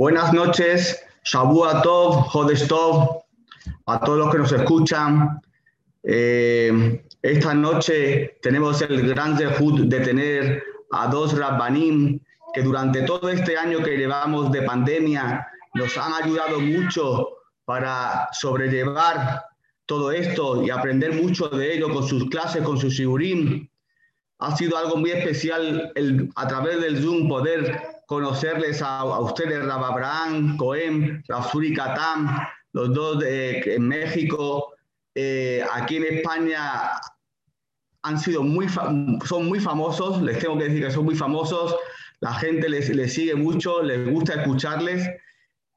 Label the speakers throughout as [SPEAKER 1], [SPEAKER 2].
[SPEAKER 1] Buenas noches, Shabua Tov, Jodesh Tov, a todos los que nos escuchan. Eh, esta noche tenemos el gran debut de tener a dos Rabbanim que durante todo este año que llevamos de pandemia nos han ayudado mucho para sobrellevar todo esto y aprender mucho de ello con sus clases, con sus sigurim. Ha sido algo muy especial el, a través del Zoom poder conocerles a, ustedes, Rab Abraham, Cohen, Rafsuri Katam, los dos de, en México, eh, aquí en España han sido muy, son muy famosos, les tengo que decir que son muy famosos, la gente les, les sigue mucho, les gusta escucharles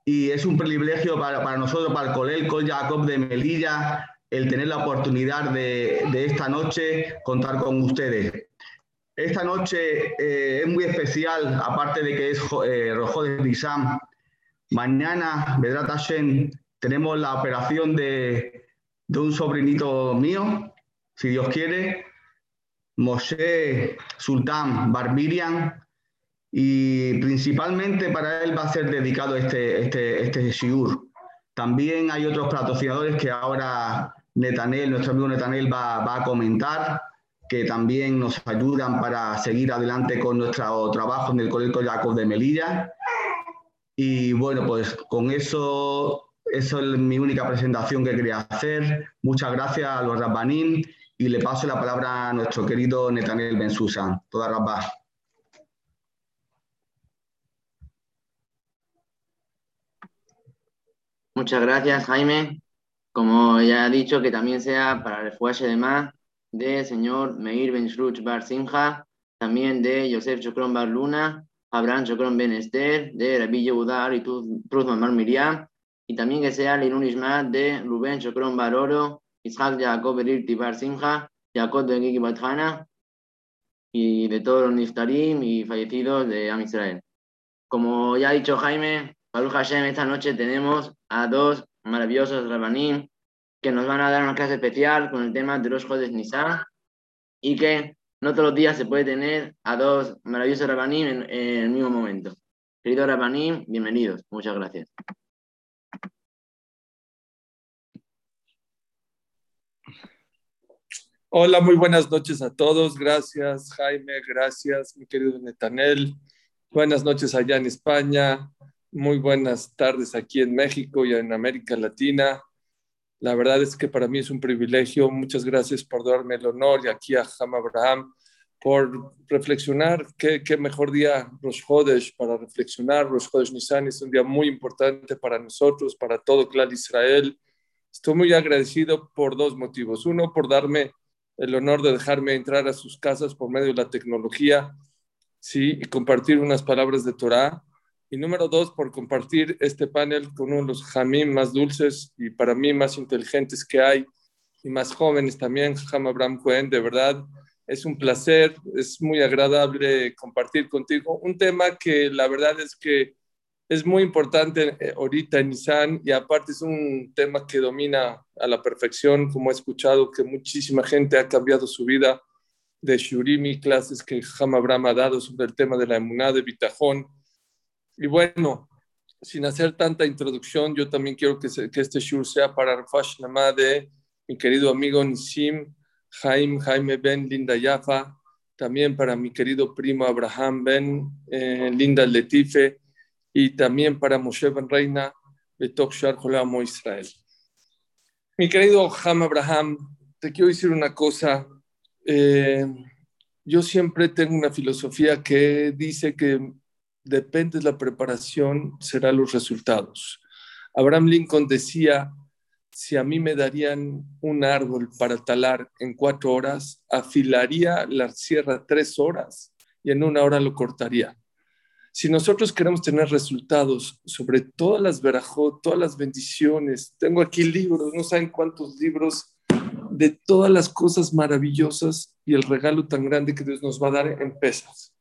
[SPEAKER 1] y es un privilegio para, para nosotros, para el Colel Col Jacob de Melilla, el tener la oportunidad de, de esta noche contar con ustedes. Esta noche eh, es muy especial, aparte de que es eh, Rojo de Bisam. Mañana, Vedrat Hashem, tenemos la operación de, de un sobrinito mío, si Dios quiere, Moshe Sultán Barbirian, y principalmente para él va a ser dedicado este, este, este shiur. También hay otros patrocinadores que ahora Netanel, nuestro amigo Netanel va, va, a comentar, que también nos ayudan para seguir adelante con nuestro trabajo en el Colegio Jacob de Melilla. Y bueno, pues con eso, eso es mi única presentación que quería hacer. Muchas gracias a los Rabbanín y le paso la palabra a nuestro querido Netanel Bensusan. Toda Rabba.
[SPEAKER 2] Muchas gracias, Jaime. Como ya ha dicho, que también sea para el fuelle de más de señor Meir Ben Shruch Bar también de Yosef Chokron Bar Luna, Abraham Chokron Ben Esther, de Rabbi Yehudar y Truz Mamar Miriam, y también que sea Linun Ishmael de Rubén Chokron Bar Oro, Isaac Jacob Berir Tibar Simha, Jacob de Gigi Bathana, y de todos los Niftarim y fallecidos de Am Israel. Como ya ha dicho Jaime, Baruch Hashem, esta noche tenemos a dos maravillosos rabanim que nos van a dar una clase especial con el tema de los Jodes Nisan y que no todos los días se puede tener a dos maravillosos rabanim en, el mismo momento. Querido rabanim, bienvenidos. Muchas gracias.
[SPEAKER 3] Hola, muy buenas noches a todos. Gracias, Jaime. Gracias, mi querido Netanel. Buenas noches allá en España. Muy buenas tardes aquí en México y en América Latina. La verdad es que para mí es un privilegio. Muchas gracias por darme el honor y aquí a Ham Abraham por reflexionar. Qué, mejor día Rosh Hodesh para reflexionar. Rosh Hodesh Nisan es un día muy importante para nosotros, para todo Clan Israel. Estoy muy agradecido por dos motivos. Uno, por darme el honor de dejarme entrar a sus casas por medio de la tecnología ¿sí? y compartir unas palabras de Torah. Y número dos, por compartir este panel con uno de los jamim más dulces y para mí más inteligentes que hay y más jóvenes también, Ham Abraham Cohen. De verdad, es un placer, es muy agradable compartir contigo un tema que la verdad es que es muy importante eh, ahorita en Nissan y aparte es un tema que domina a la perfección, como he escuchado que muchísima gente ha cambiado su vida de Shurimi, clases que Ham Abraham ha dado sobre el tema de la emuná de Bitajón. Y bueno, sin hacer tanta introducción, yo también quiero que, este shur sea para Rafash Nama de mi querido amigo Nisim, Jaime, Jaime Ben, Linda Yafa, también para mi querido primo Abraham Ben, eh, Linda Letife, y también para Moshe Ben Reina, Betok Shar Amo Israel. Mi querido Ham Abraham, te quiero decir una cosa. Eh, yo siempre tengo una filosofía que dice que depende de la preparación, serán los resultados. Abraham Lincoln decía, si a mí me darían un árbol para talar en cuatro horas, afilaría la sierra tres horas y en una hora lo cortaría. Si nosotros queremos tener resultados sobre todas las verajot, todas las bendiciones, tengo aquí libros, no saben cuántos libros de todas las cosas maravillosas y el regalo tan grande que Dios nos va a dar en pesas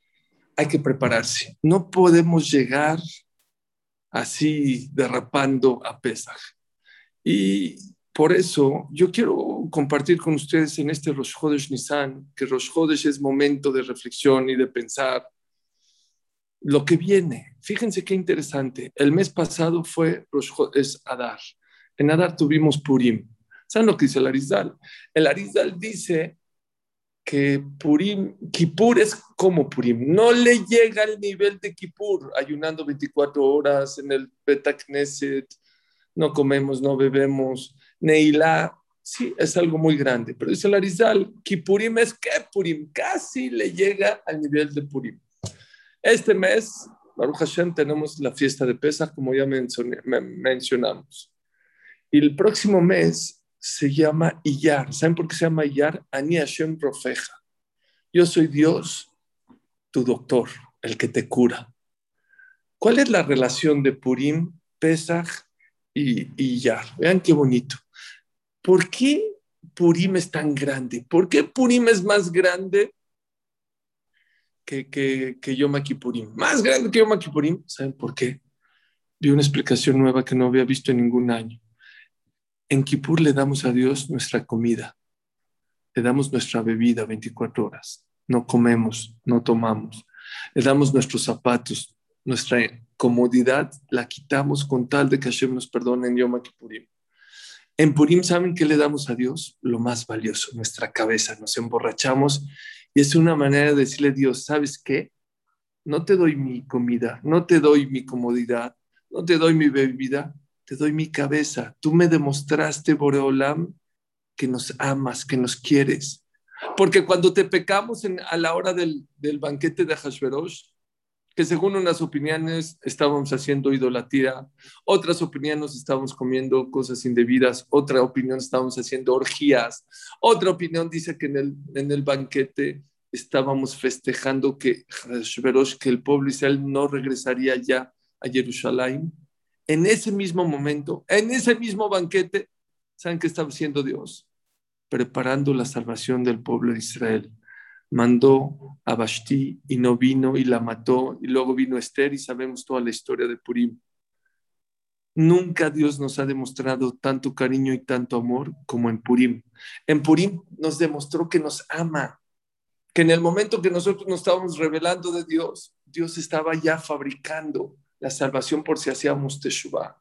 [SPEAKER 3] hay que prepararse. No podemos llegar así derrapando a Pesaj. Y por eso yo quiero compartir con ustedes en este Rosh Chodesh Nisan, que Rosh Chodesh es momento de reflexión y de pensar. lo que viene. Fíjense qué interesante. El mes pasado fue es Adar. En Adar tuvimos Purim. ¿Saben lo que dice el Arizal? El Arizal dice que Purim, Kippur es como Purim, no le llega al nivel de Kippur, ayunando 24 horas en el Betakneset, no comemos, no bebemos, Neilá, sí, es algo muy grande, pero dice el Arizal, Kippurim es que Purim, casi le llega al nivel de Purim. Este mes, Baruch Hashem, tenemos la fiesta de Pesach, como ya mencionamos. Y el próximo mes se llama Iyar. ¿Saben por qué se llama Iyar? Ani Hashem Profeja. Yo soy Dios, tu doctor, el que te cura. ¿Cuál es la relación de Purim, Pesach y Iyar? Vean qué bonito. ¿Por qué Purim es tan grande? ¿Por qué Purim es más grande que, que, que Yom? Más grande que Yom Kippurim. ¿Saben por qué? Vi una explicación nueva que no había visto en ningún año. En Kippur le damos a Dios nuestra comida, le damos nuestra bebida 24 horas, no comemos, no tomamos, le damos nuestros zapatos, nuestra comodidad la quitamos con tal de que Hashem nos perdone en Yom Kippurim. En Purim, ¿saben qué le damos a Dios? Lo más valioso, nuestra cabeza. Nos emborrachamos y es una manera de decirle a Dios, ¿sabes qué? No te doy mi comida, no te doy mi comodidad, no te doy mi bebida, te doy mi cabeza. Tú me demostraste, Boreolam, que nos amas, que nos quieres. Porque cuando te pecamos a la hora del, banquete de Hashverosh, que según unas opiniones estábamos haciendo idolatría, otras opiniones estábamos comiendo cosas indebidas, otra opinión estábamos haciendo orgías, otra opinión dice que en el, en el banquete estábamos festejando que, que el pueblo Israel no regresaría ya a Jerusalén. En ese mismo momento, en ese mismo banquete, ¿saben qué estaba haciendo Dios? Preparando la salvación del pueblo de Israel mandó a Vashti y no vino y la mató, y luego vino Esther y sabemos toda la historia de Purim. Nunca Dios nos ha demostrado tanto cariño y tanto amor como en Purim. En Purim nos demostró que nos ama, que en el momento que nosotros nos estábamos revelando de Dios, Dios estaba ya fabricando la salvación por si hacíamos Teshuvah.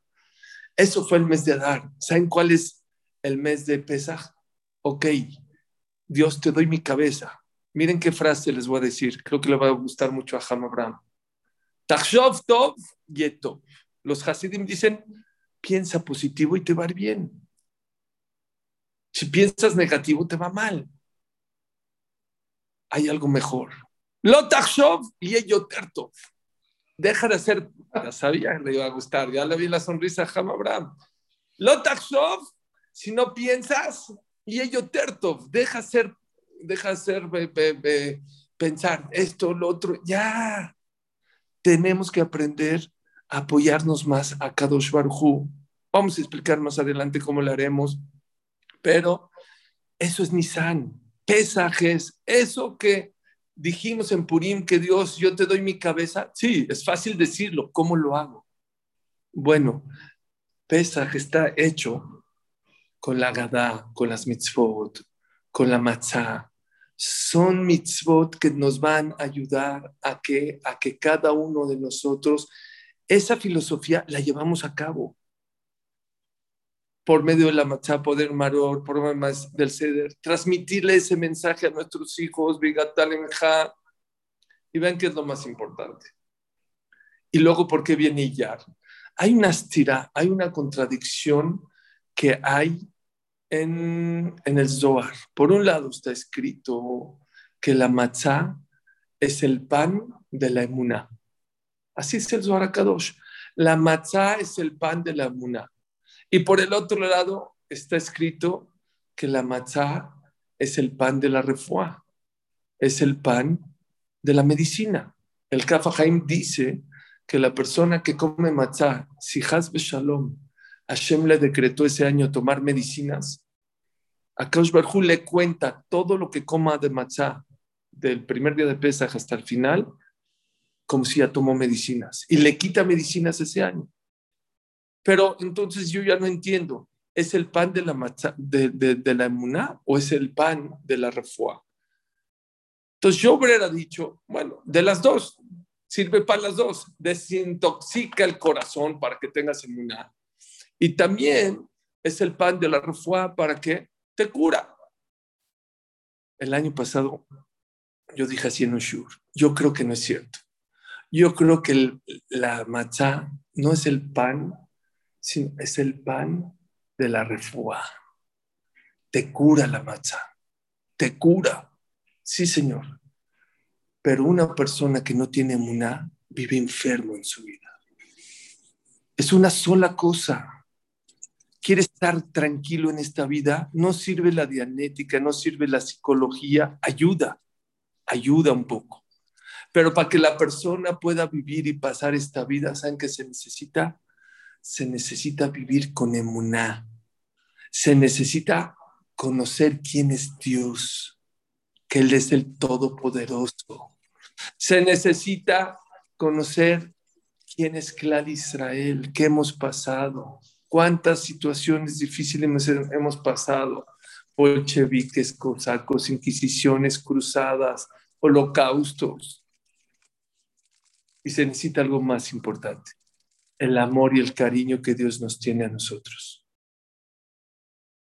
[SPEAKER 3] Eso fue el mes de Adar. ¿Saben cuál es el mes de Pesach? Ok, Dios te doy mi cabeza, Miren qué frase les voy a decir. Creo que le va a gustar mucho a Ham Abraham. Tachshov tov yeto. Los Hasidim dicen, piensa positivo y te va a ir bien. Si piensas negativo, te va mal. Hay algo mejor. Lo tachshov y. Deja de hacer, ya sabía, le iba a gustar, ya le vi la sonrisa a Ham Abraham. Lo tachshov, si no piensas, y ello tertov, deja ser deja de ser pensar esto, lo otro. Ya tenemos que aprender a apoyarnos más a Kadosh Baruj Vamos a explicar más adelante cómo lo haremos, pero eso es Nisan, pesajes, eso que dijimos en Purim que Dios, yo te doy mi cabeza. Sí, es fácil decirlo, ¿cómo lo hago? Bueno, Pesaj está hecho con la Gadá, con las mitzvot, con la matzah, son mitzvot que nos van a ayudar a que, a que cada uno de nosotros esa filosofía la llevamos a cabo. Por medio de la matzah, poder maror, por medio del ceder, transmitirle ese mensaje a nuestros hijos, ja, y ven que es lo más importante. Y luego, ¿por qué viene Yar? Hay una estira, hay una contradicción que hay en, el Zohar. Por un lado está escrito que la matzá es el pan de la emuna. Así es el Zohar Kadosh. La matzá es el pan de la emuna. Y por el otro lado está escrito que la matzá es el pan de la refuá, es el pan de la medicina. El Kafahaim dice que la persona que come matzá, si Hasbe Shalom, Hashem le decretó ese año tomar medicinas, a Kaush le cuenta todo lo que coma de matzá del primer día de Pesach hasta el final, como si ya tomó medicinas, y le quita medicinas ese año. Pero entonces yo ya no entiendo, ¿es el pan de la, matzá, de, la emuná o es el pan de la refuá? Entonces yo hubiera dicho, bueno, de las dos, sirve para las dos. Desintoxica el corazón para que tengas inmunidad. Y también es el pan de la refuá para que te cura. El año pasado yo dije así en un shur, yo creo que no es cierto. Yo creo que la matzá no es el pan, sino es el pan de la refuá. Te cura la matzá, te cura. Sí, Señor. Pero una persona que no tiene muná vive enfermo en su vida. Es una sola cosa. Quiere estar tranquilo en esta vida. No sirve la dianética, no sirve la psicología. Ayuda, ayuda un poco. Pero para que la persona pueda vivir y pasar esta vida, ¿saben qué se necesita? Se necesita vivir con emuná. Se necesita conocer quién es Dios, que Él es el Todopoderoso. Se necesita conocer quién es Clar Israel, qué hemos pasado, cuántas situaciones difíciles hemos pasado, bolcheviques, cosacos, inquisiciones cruzadas, holocaustos. Y se necesita algo más importante, el amor y el cariño que Dios nos tiene a nosotros.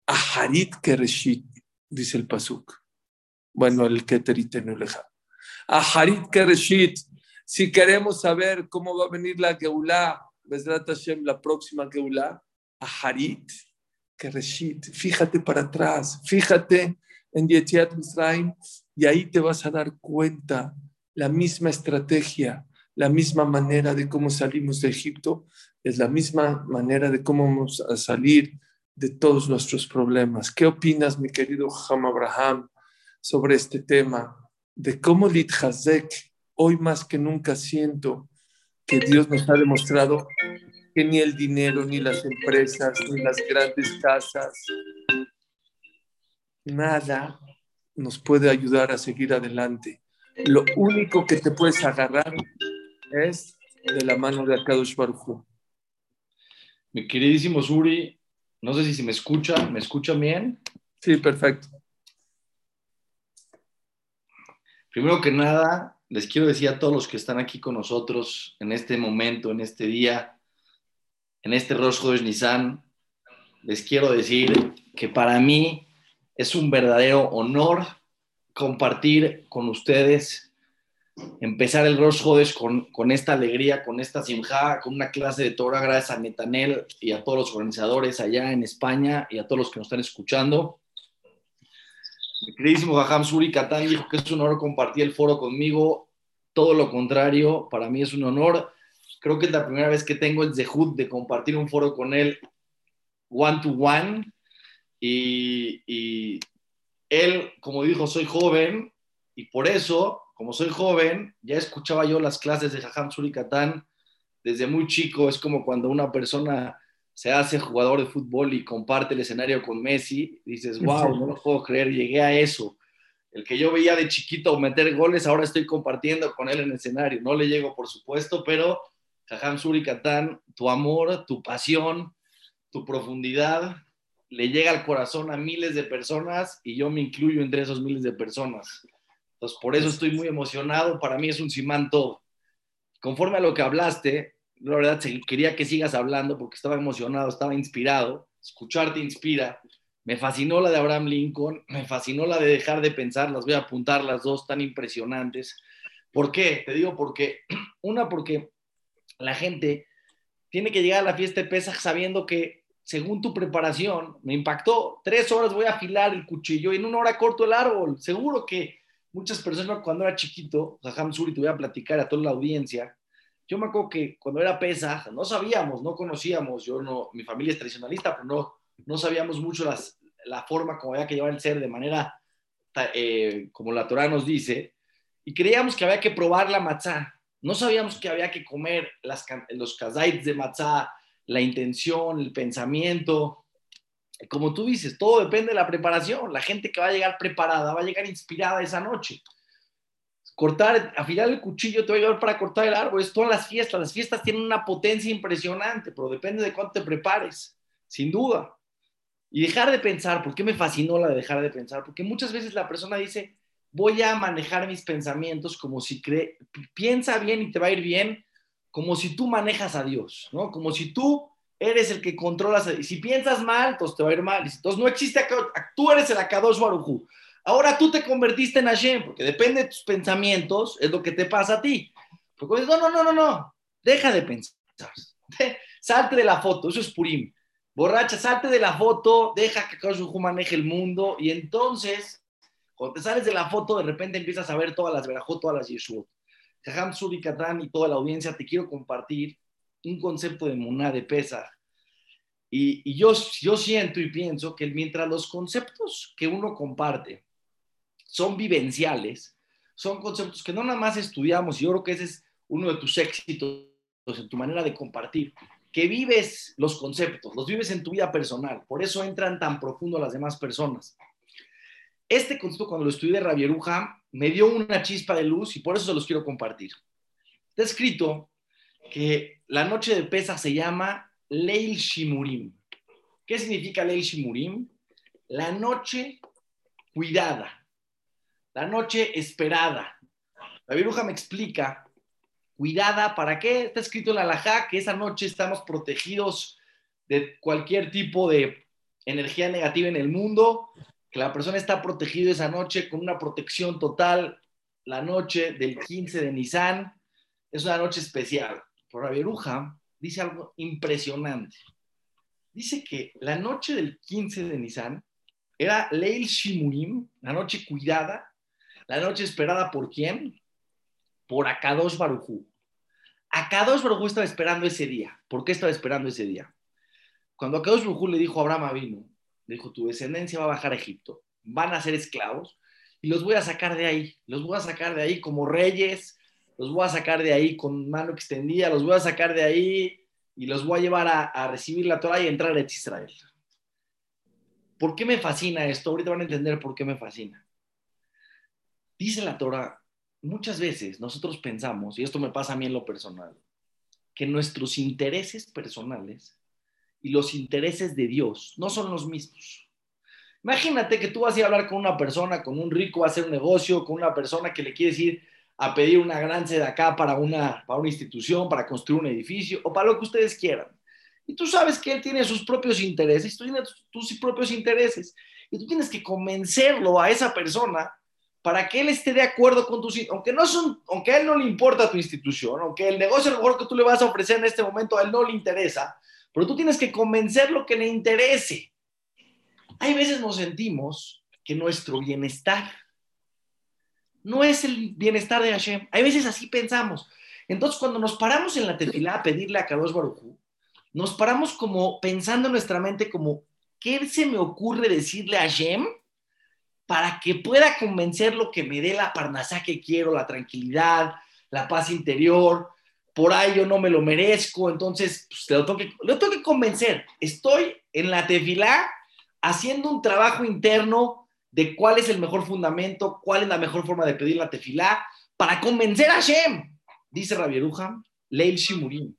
[SPEAKER 3] Aharit Kereshit, dice el Pasuk. Bueno, el Keterit Nuleja. Aharit Kereshit, si queremos saber cómo va a venir la Geulah, Hashem, la próxima Geulah, Aharit Kereshit, fíjate para atrás, fíjate en Yetiat Misraim y ahí te vas a dar cuenta la misma estrategia, la misma manera de cómo salimos de Egipto, es la misma manera de cómo vamos a salir de todos nuestros problemas. ¿Qué opinas, mi querido Ham Abraham, sobre este tema? De cómo Hazek, hoy más que nunca siento que Dios nos ha demostrado que ni el dinero, ni las empresas, ni las grandes casas, nada nos puede ayudar a seguir adelante. Lo único que te puedes agarrar es de la mano de Akadosh Baruj
[SPEAKER 4] Mi queridísimo Suri, no sé si se me escucha, ¿me escucha bien?
[SPEAKER 3] Sí, perfecto.
[SPEAKER 4] Primero que nada, les quiero decir a todos los que están aquí con nosotros en este momento, en este día, en este rostro de Nissan, les quiero decir que para mí es un verdadero honor compartir con ustedes, empezar el Rosh Hodesh con, con, esta alegría, con esta simja, con una clase de Torah, gracias a Netanel y a todos los organizadores allá en España y a todos los que nos están escuchando. Mi queridísimo Jajam Suri Katán dijo que es un honor compartir el foro conmigo. Todo lo contrario, para mí es un honor. Creo que es la primera vez que tengo el zehut de compartir un foro con él one to one y, él, como dijo, soy joven y por eso, como soy joven, ya escuchaba yo las clases de Jajam Surikatán desde muy chico. Es como cuando una persona se hace jugador de fútbol y comparte el escenario con Messi, dices, wow, no lo puedo creer, llegué a eso. El que yo veía de chiquito meter goles, ahora estoy compartiendo con él en el escenario. No le llego, por supuesto, pero Jajam Surikatán, tu amor, tu pasión, tu profundidad, le llega al corazón a miles de personas y yo me incluyo entre esos miles de personas. Entonces, por eso estoy muy emocionado. Para mí es un simán todo. Conforme a lo que hablaste, la verdad quería que sigas hablando porque estaba emocionado, estaba inspirado. Escucharte inspira. Me fascinó la de Abraham Lincoln, me fascinó la de dejar de pensar, las voy a apuntar las dos tan impresionantes. ¿Por qué? Te digo porque, una, porque la gente tiene que llegar a la fiesta de Pesach sabiendo que según tu preparación, me impactó. Tres horas voy a afilar el cuchillo y en una hora corto el árbol. Seguro que muchas personas cuando era chiquito, Jajam Suri, te voy a platicar a toda la audiencia. Yo me acuerdo que cuando era pesa, no sabíamos, no conocíamos, yo no, mi familia es tradicionalista, pero no, no sabíamos mucho las, la forma como había que llevar el ser de manera eh, como la Torah nos dice, y creíamos que había que probar la matzá. No sabíamos que había que comer las, los kazait de matzá, la intención, el pensamiento. Como tú dices, todo depende de la preparación. La gente que va a llegar preparada va a llegar inspirada esa noche. Cortar, afilar el cuchillo te va a ayudar para cortar el árbol. Es todas las fiestas. Las fiestas tienen una potencia impresionante, pero depende de cuánto te prepares, sin duda. Y dejar de pensar, ¿por qué me fascinó la de dejar de pensar? Porque muchas veces la persona dice, voy a manejar mis pensamientos como si cree, piensa bien y te va a ir bien, como si tú manejas a Dios, ¿no? Como si tú eres el que controlas. Y si piensas mal, entonces te va a ir mal. Entonces no existe, tú eres el Akadosh Barujú. Ahora tú te convertiste en Hashem, porque depende de tus pensamientos, es lo que te pasa a ti. Porque no, no, no, no, no, deja de pensar. Salte de la foto, eso es Purim. Borracha, salte de la foto, deja que Akadosh Barujú maneje el mundo y entonces, cuando te sales de la foto, de repente empiezas a ver todas las verajot, todas las yeshua. Jajam Suri Katán y toda la audiencia, te quiero compartir un concepto de muná de pesa. Y, yo, yo siento y pienso que mientras los conceptos que uno comparte son vivenciales, son conceptos que no nada más estudiamos, y yo creo que ese es uno de tus éxitos en tu manera de compartir, que vives los conceptos, los vives en tu vida personal, por eso entran tan profundo las demás personas. Este concepto cuando lo estudié de Rabieruja me dio una chispa de luz y por eso se los quiero compartir. Está escrito que la noche de pesa se llama Leil Shimurim. ¿Qué significa Leil Shimurim? La noche cuidada, la noche esperada. La viruja me explica, cuidada, ¿para qué? Está escrito en la alajá que esa noche estamos protegidos de cualquier tipo de energía negativa en el mundo, que la persona está protegida esa noche con una protección total. La noche del 15 de Nisan es una noche especial por la Beruja, dice algo impresionante. Dice que la noche del 15 de Nisan era Leil Shimurim, la noche cuidada, la noche esperada por quién? Por Akadosh Barujú. Akadosh Barujú estaba esperando ese día. ¿Por qué estaba esperando ese día? Cuando Akadosh Barujú le dijo a Abraham vino, le dijo, tu descendencia va a bajar a Egipto, van a ser esclavos y los voy a sacar de ahí, los voy a sacar de ahí como reyes, los voy a sacar de ahí con mano extendida, los voy a sacar de ahí y los voy a llevar a, recibir la Torah y entrar a Israel. ¿Por qué me fascina esto? Ahorita van a entender por qué me fascina. Dice la Torah, muchas veces nosotros pensamos, y esto me pasa a mí en lo personal, que nuestros intereses personales y los intereses de Dios no son los mismos. Imagínate que tú vas a ir a hablar con una persona, con un rico, a hacer un negocio, con una persona que le quiere decir, a pedir una gran de acá para una, para una institución, para construir un edificio o para lo que ustedes quieran. Y tú sabes que él tiene sus propios intereses, tú tienes tus propios intereses y tú tienes que convencerlo a esa persona para que él esté de acuerdo con tus aunque no son, aunque a él no le importa tu institución, aunque el negocio mejor que tú le vas a ofrecer en este momento a él no le interesa, pero tú tienes que convencerlo que le interese. Hay veces nos sentimos que nuestro bienestar no es el bienestar de Hashem. Hay veces así pensamos. Entonces, cuando nos paramos en la tefilá a pedirle a Kadosh Barujú, nos paramos como pensando en nuestra mente como, ¿qué se me ocurre decirle a Hashem para que pueda convencerlo que me dé la parnasá que quiero, la tranquilidad, la paz interior? Por ahí yo no me lo merezco, entonces pues, tengo que, tengo que convencer. Estoy en la tefilá haciendo un trabajo interno de cuál es el mejor fundamento, cuál es la mejor forma de pedir la tefilá, para convencer a Hashem. Dice Rabieruja, Leil Shimurim.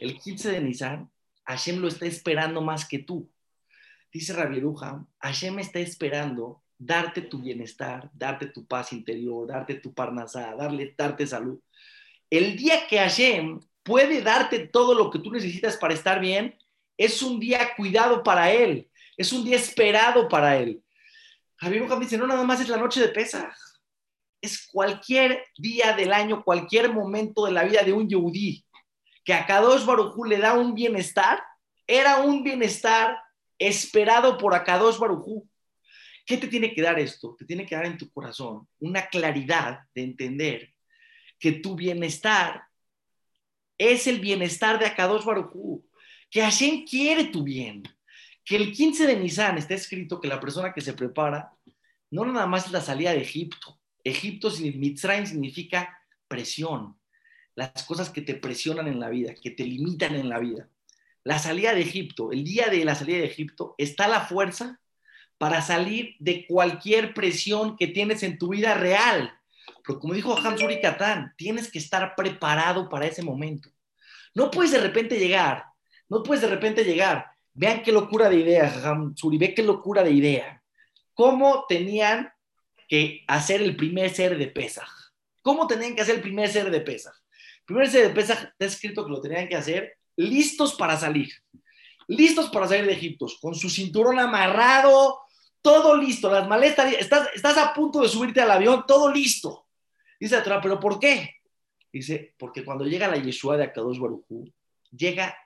[SPEAKER 4] El 15 de Nisan, Hashem lo está esperando más que tú. Dice Rabieruja, Hashem está esperando darte tu bienestar, darte tu paz interior, darte tu parnasá, darle, darte salud. El día que Hashem puede darte todo lo que tú necesitas para estar bien, es un día cuidado para él, es un día esperado para él. Javier Ujam dice, no nada más es la noche de Pesaj, es cualquier día del año, cualquier momento de la vida de un yehudí que a Kadosh Barujú le da un bienestar, era un bienestar esperado por Akadosh Barujú. ¿Qué te tiene que dar esto? Te tiene que dar en tu corazón una claridad de entender que tu bienestar es el bienestar de Akadosh Barujú, que Hashem quiere tu bien, que el 15 de Nisan está escrito que la persona que se prepara no nada más es la salida de Egipto. Egipto, Mitzrayim significa presión, las cosas que te presionan en la vida, que te limitan en la vida. La salida de Egipto, el día de la salida de Egipto, está la fuerza para salir de cualquier presión que tienes en tu vida real. Pero como dijo Hamzuri Katán, tienes que estar preparado para ese momento. No puedes de repente llegar, no puedes de repente llegar Vean qué locura de idea, Suri, ve qué locura de idea. ¿Cómo tenían que hacer el primer ser de Pesaj. ¿Cómo tenían que hacer el primer ser de Pesaj? El primer ser de Pesaj está escrito que lo tenían que hacer listos para salir. Listos para salir de Egipto, con su cinturón amarrado, todo listo, las maletas, estás, estás a punto de subirte al avión, todo listo. Dice la ¿pero por qué? Dice, porque cuando llega la Yeshua de Akadosh Barujú, llega,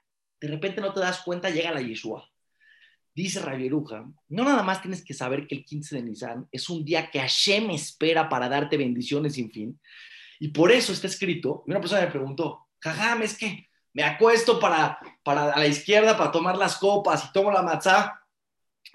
[SPEAKER 4] de repente no te das cuenta, llega la Yeshua. Dice Rabieruja, no nada más tienes que saber que el 15 de Nisan es un día que Hashem espera para darte bendiciones sin fin. Y por eso está escrito, y una persona me preguntó, jajam, es que me acuesto para, para a la izquierda para tomar las copas y tomo la matzá,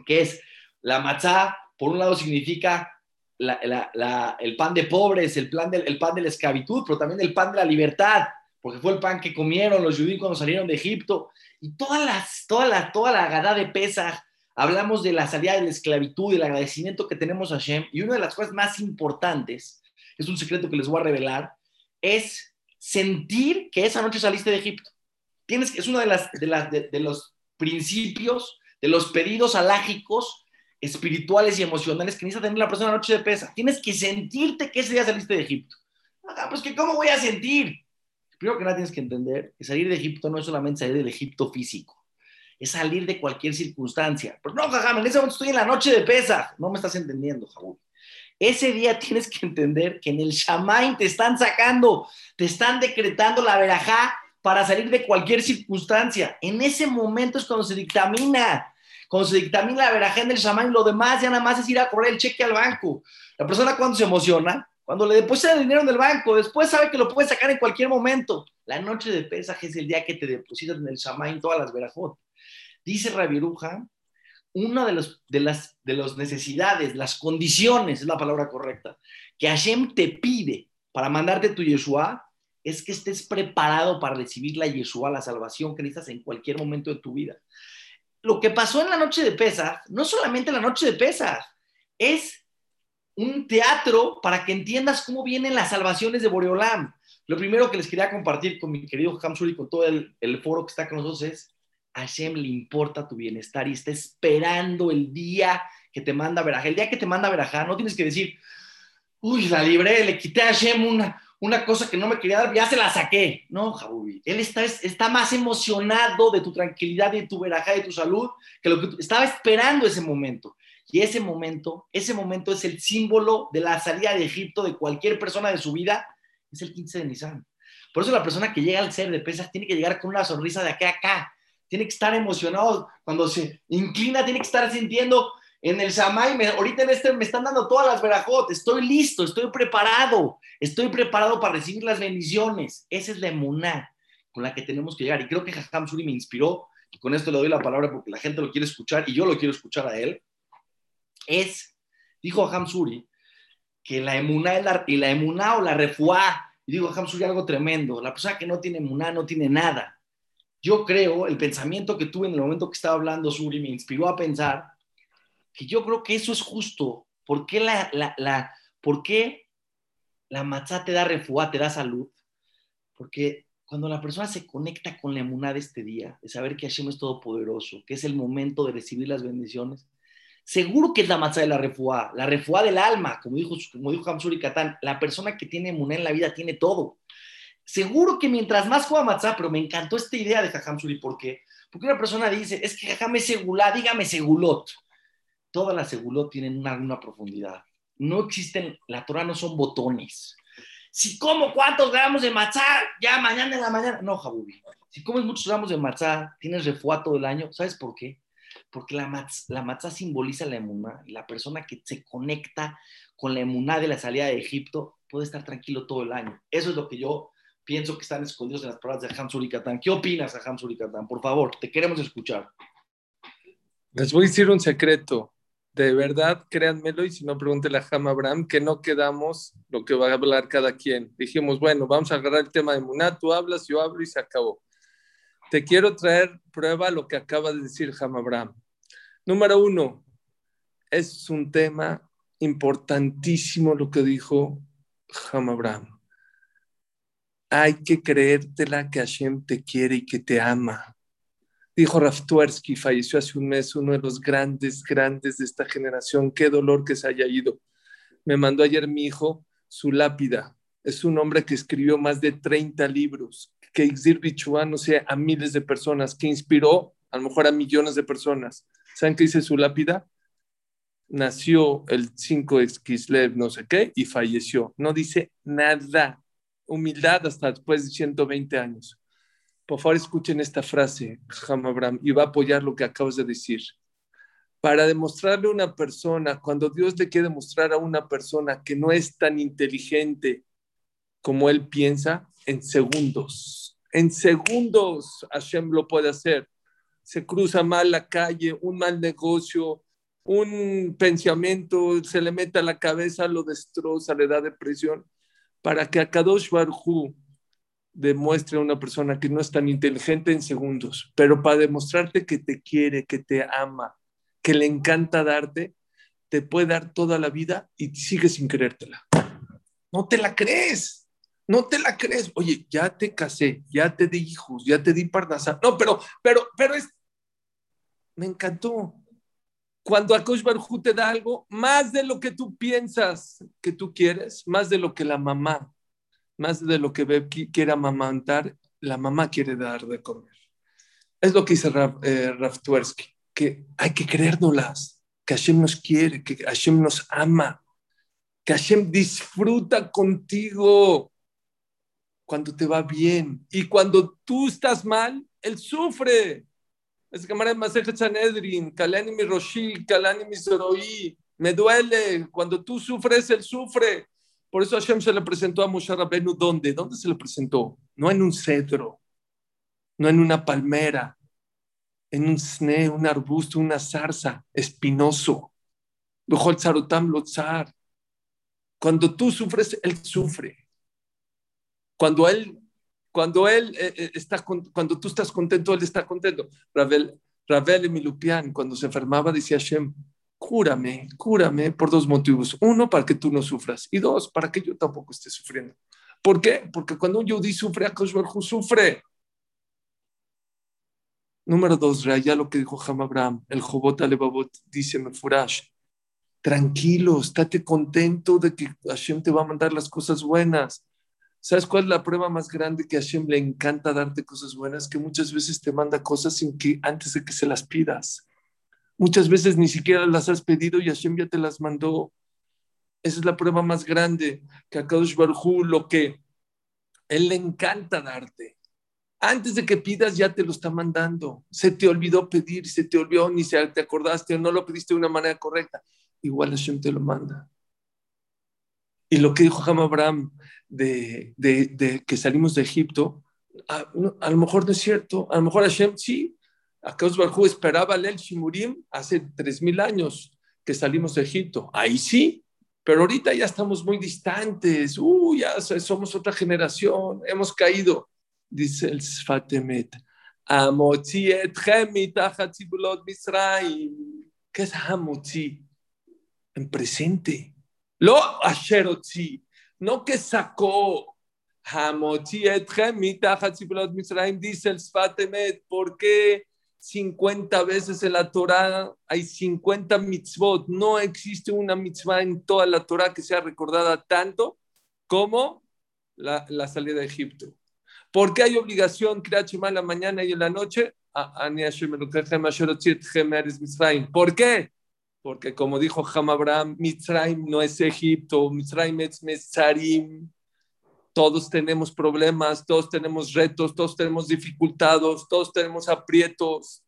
[SPEAKER 4] que es la matzá, por un lado significa el pan de pobres, el, plan del, el pan de la esclavitud, pero también el pan de la libertad, porque fue el pan que comieron los judíos cuando salieron de Egipto. Y todas las, toda, la, toda la gada de Pesach, hablamos de la salida de la esclavitud, del agradecimiento que tenemos a Hashem. Y una de las cosas más importantes, es un secreto que les voy a revelar, es sentir que esa noche saliste de Egipto. Tienes, es uno de, las, de, las, de, de los principios, de los pedidos alágicos espirituales y emocionales que necesita tener la persona noche de pesa. Tienes que sentirte que ese día saliste de Egipto. Ah, pues que cómo voy a sentir. Primero que nada tienes que entender que salir de Egipto no es solamente salir del Egipto físico, es salir de cualquier circunstancia. Pero no, jajam, en ese momento estoy en la noche de pesa. No me estás entendiendo, Jaúl. Ese día tienes que entender que en el Shamain te están sacando, te están decretando la verajá para salir de cualquier circunstancia. En ese momento es cuando se dictamina cuando se dictamina la verajá en el y lo demás ya nada más es ir a cobrar el cheque al banco. La persona cuando se emociona, cuando le deposita el dinero en el banco, después sabe que lo puede sacar en cualquier momento. La noche de pesaje es el día que te depositas en el en todas las verajot. Dice Rabiruja, una de, los, de, las de las necesidades, las condiciones, es la palabra correcta, que Hashem te pide para mandarte tu Yeshua, es que estés preparado para recibir la Yeshua, la salvación que necesitas en cualquier momento de tu vida lo que pasó en la noche de Pesach, no solamente la noche de Pesach, es un teatro para que entiendas cómo vienen las salvaciones de Boreolam. Lo primero que les quería compartir con mi querido Hamsur y con todo el, foro que está con nosotros es, a Hashem le importa tu bienestar y está esperando el día que te manda Verajá. El día que te manda Verajá, no tienes que decir, uy, la libré, le quité a Hashem una, una cosa que no me quería dar, ya se la saqué. No, Jabubi, él está, está más emocionado de tu tranquilidad, de tu verajá, de tu salud, que lo que estaba esperando ese momento. Y ese momento, ese momento es el símbolo de la salida de Egipto de cualquier persona de su vida, es el 15 de Nisan. Por eso la persona que llega al ser de pesas tiene que llegar con una sonrisa de acá a acá, tiene que estar emocionado, cuando se inclina tiene que estar sintiendo en el Samay, ahorita en este me están dando todas las verajot, estoy listo, estoy preparado, estoy preparado para recibir las bendiciones. Esa es la emuná con la que tenemos que llegar. Y creo que Jajam Suri me inspiró, y con esto le doy la palabra porque la gente lo quiere escuchar y yo lo quiero escuchar a él. Es, dijo Jajam Suri, que la emuná la, y la emuná o la refuá, y digo Jajam Suri algo tremendo, la persona que no tiene emuná no tiene nada. Yo creo, el pensamiento que tuve en el momento que estaba hablando Suri me inspiró a pensar que yo creo que eso es justo. ¿Por qué la, la, la, ¿por la matzá te da refuá, te da salud? Porque cuando la persona se conecta con la emuná de este día, de saber que Hashem es todopoderoso, que es el momento de recibir las bendiciones, seguro que es la matzá de la refuá, la refuá del alma, como dijo, como dijo Hamsuri Katán, la persona que tiene emuná en la vida tiene todo. Seguro que mientras más juega matzá, pero me encantó esta idea de Hamsuri, ¿por qué? Porque una persona dice, es que Jajam segulá, dígame segulot todas las segulot tienen una, profundidad. No existen, la Torah no son botones. Si como cuántos gramos de matzá, ya mañana en la mañana. No, Jabubi. Si comes muchos gramos de matzá, tienes refuá todo el año. ¿Sabes por qué? Porque la, matzá, la matzá simboliza la emuná. Y la persona que se conecta con la emuná de la salida de Egipto puede estar tranquilo todo el año. Eso es lo que yo pienso que están escondidos en las palabras de Hamsur y ¿Qué opinas, Hamsur y Por favor, te queremos escuchar.
[SPEAKER 3] Les voy a decir un secreto de verdad, créanmelo, y si no, pregúntele a Ham Abraham, que no quedamos lo que va a hablar cada quien. Dijimos, bueno, vamos a agarrar el tema de Muná, tú hablas, yo hablo y se acabó. Te quiero traer prueba lo que acaba de decir Ham Abraham. Número uno, es un tema importantísimo lo que dijo Ham Abraham. Hay que creértela que Hashem te quiere y que te ama. Dijo Raftuersky, falleció hace un mes, uno de los grandes, grandes de esta generación. Qué dolor que se haya ido. Me mandó ayer mi hijo su lápida. Es un hombre que escribió más de 30 libros, que Ixir no sé, a miles de personas, que inspiró a lo mejor a millones de personas. ¿Saben qué dice su lápida? Nació el 5 de Kislev, no sé qué, y falleció. No dice nada. Humildad hasta después de 120 años. Por favor, escuchen esta frase, Ham Abraham, y va a apoyar lo que acabas de decir. Para demostrarle a una persona, cuando Dios le quiere demostrar a una persona que no es tan inteligente como él piensa, en segundos. En segundos Hashem lo puede hacer. Se cruza mal la calle, un mal negocio, un pensamiento, se le mete a la cabeza, lo destroza, le da depresión. Para que a Kadosh Barhu demuestre a una persona que no es tan inteligente en segundos, pero para demostrarte que te quiere, que te ama, que le encanta darte, te puede dar toda la vida y sigues sin creértela. No te la crees. No te la crees. Oye, ya te casé, ya te di hijos, ya te di parnasa. No, pero, pero, pero es. Me encantó. Cuando Akosh Barhu te da algo, más de lo que tú piensas que tú quieres, más de lo que la mamá, más de lo que Beb quiere amamantar, la mamá quiere dar de comer. Es lo que dice Rav, eh, que hay que creérnoslas, que Hashem nos quiere, que Hashem nos ama, que Hashem disfruta contigo cuando te va bien. Y cuando tú estás mal, Él sufre. Es Masejet Sanedrin, Kalani mi Roshi, Kalani mi. Me duele. Cuando tú sufres, Él sufre. Por eso Hashem se le presentó a Moshe Rabenu. ¿Dónde? ¿Dónde se le presentó? No en un cedro, no en una palmera, en un sne, un arbusto, una zarza, espinoso. Cuando tú sufres, Él sufre. Cuando él, cuando él eh, eh, está, cuando tú estás contento, él está contento. Ravel, Ravel Milupian, cuando se enfermaba, decía Hashem, cúrame, cúrame por dos motivos. Uno, para que tú no sufras. Y dos, para que yo tampoco esté sufriendo. ¿Por qué? Porque cuando un yudí sufre, Akash sufre. Número dos, ya lo que dijo Ham Abraham, el Jobot Alebabot, dice Mefurash, tranquilo, estate contento de que Hashem te va a mandar las cosas buenas. ¿Sabes cuál es la prueba más grande que a Hashem le encanta darte cosas buenas? Que muchas veces te manda cosas sin que antes de que se las pidas. Muchas veces ni siquiera las has pedido y Hashem ya te las mandó. Esa es la prueba más grande que a Kadosh Baruj lo que él le encanta darte. Antes de que pidas ya te lo está mandando. Se te olvidó pedir, se te olvidó, ni se te acordaste o no lo pediste de una manera correcta. Igual Hashem te lo manda. Y lo que dijo Ham Abraham de, que salimos de Egipto, a, lo mejor no es cierto, a lo mejor Hashem sí, Akaos Barjú esperaba el Shimurim hace tres mil años que salimos de Egipto, ahí sí, pero ahorita ya estamos muy distantes, uh, ya somos otra generación, hemos caído, dice el Sfatemet. ¿Qué es Hamotzi? En presente. Lo Asherotzi no que sacó dice el Sfatemet, ¿por qué 50 veces en la Torah hay 50 mitzvot? No existe una mitzvah en toda la Torah que sea recordada tanto como la, salida de Egipto. ¿Por qué hay obligación crear en la mañana y en la noche? ¿Por qué? Porque como dijo Ham Abraham, Mitzrayim no es Egipto, Mitzrayim es Metzarim. Todos tenemos problemas, todos tenemos retos, todos tenemos dificultades, todos tenemos aprietos.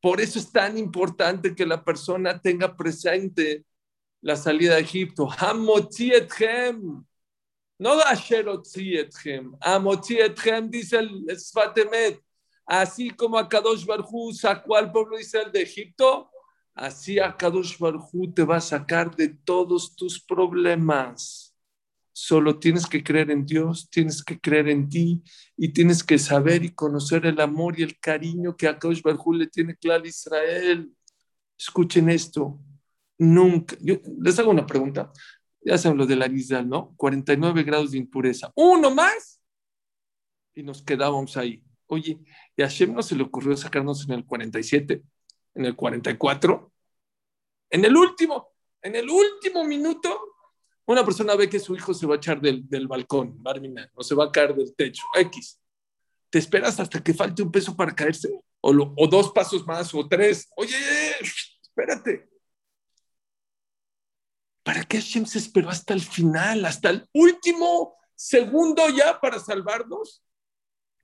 [SPEAKER 3] Por eso es tan importante que la persona tenga presente la salida de Egipto. Hamotzietchem. No Asherotzietchem. Hamotzietchem dice el Sfatemet. Así como a Kadosh Barhu sacó al pueblo Israel de Egipto, Así Akadosh Barhu te va a sacar de todos tus problemas. Solo tienes que creer en Dios, tienes que creer en ti y tienes que saber y conocer el amor y el cariño que Akadosh Barhu le tiene claro a Israel. Escuchen esto. Nunca. Les hago una pregunta. Ya saben lo de la Nizal, ¿no? 49 grados de impureza. Uno más y nos quedábamos ahí. Oye, y a Hashem no se le ocurrió sacarnos en el 47 en el 44, en el último. En el último minuto, una persona ve que su hijo se va a echar del, del balcón, Barmina, o se va a caer del techo, X. ¿Te esperas hasta que falte un peso para caerse? O, o dos pasos más, o tres. Oye, espérate. ¿Para qué Hashem se esperó hasta el final, hasta el último segundo ya para salvarnos?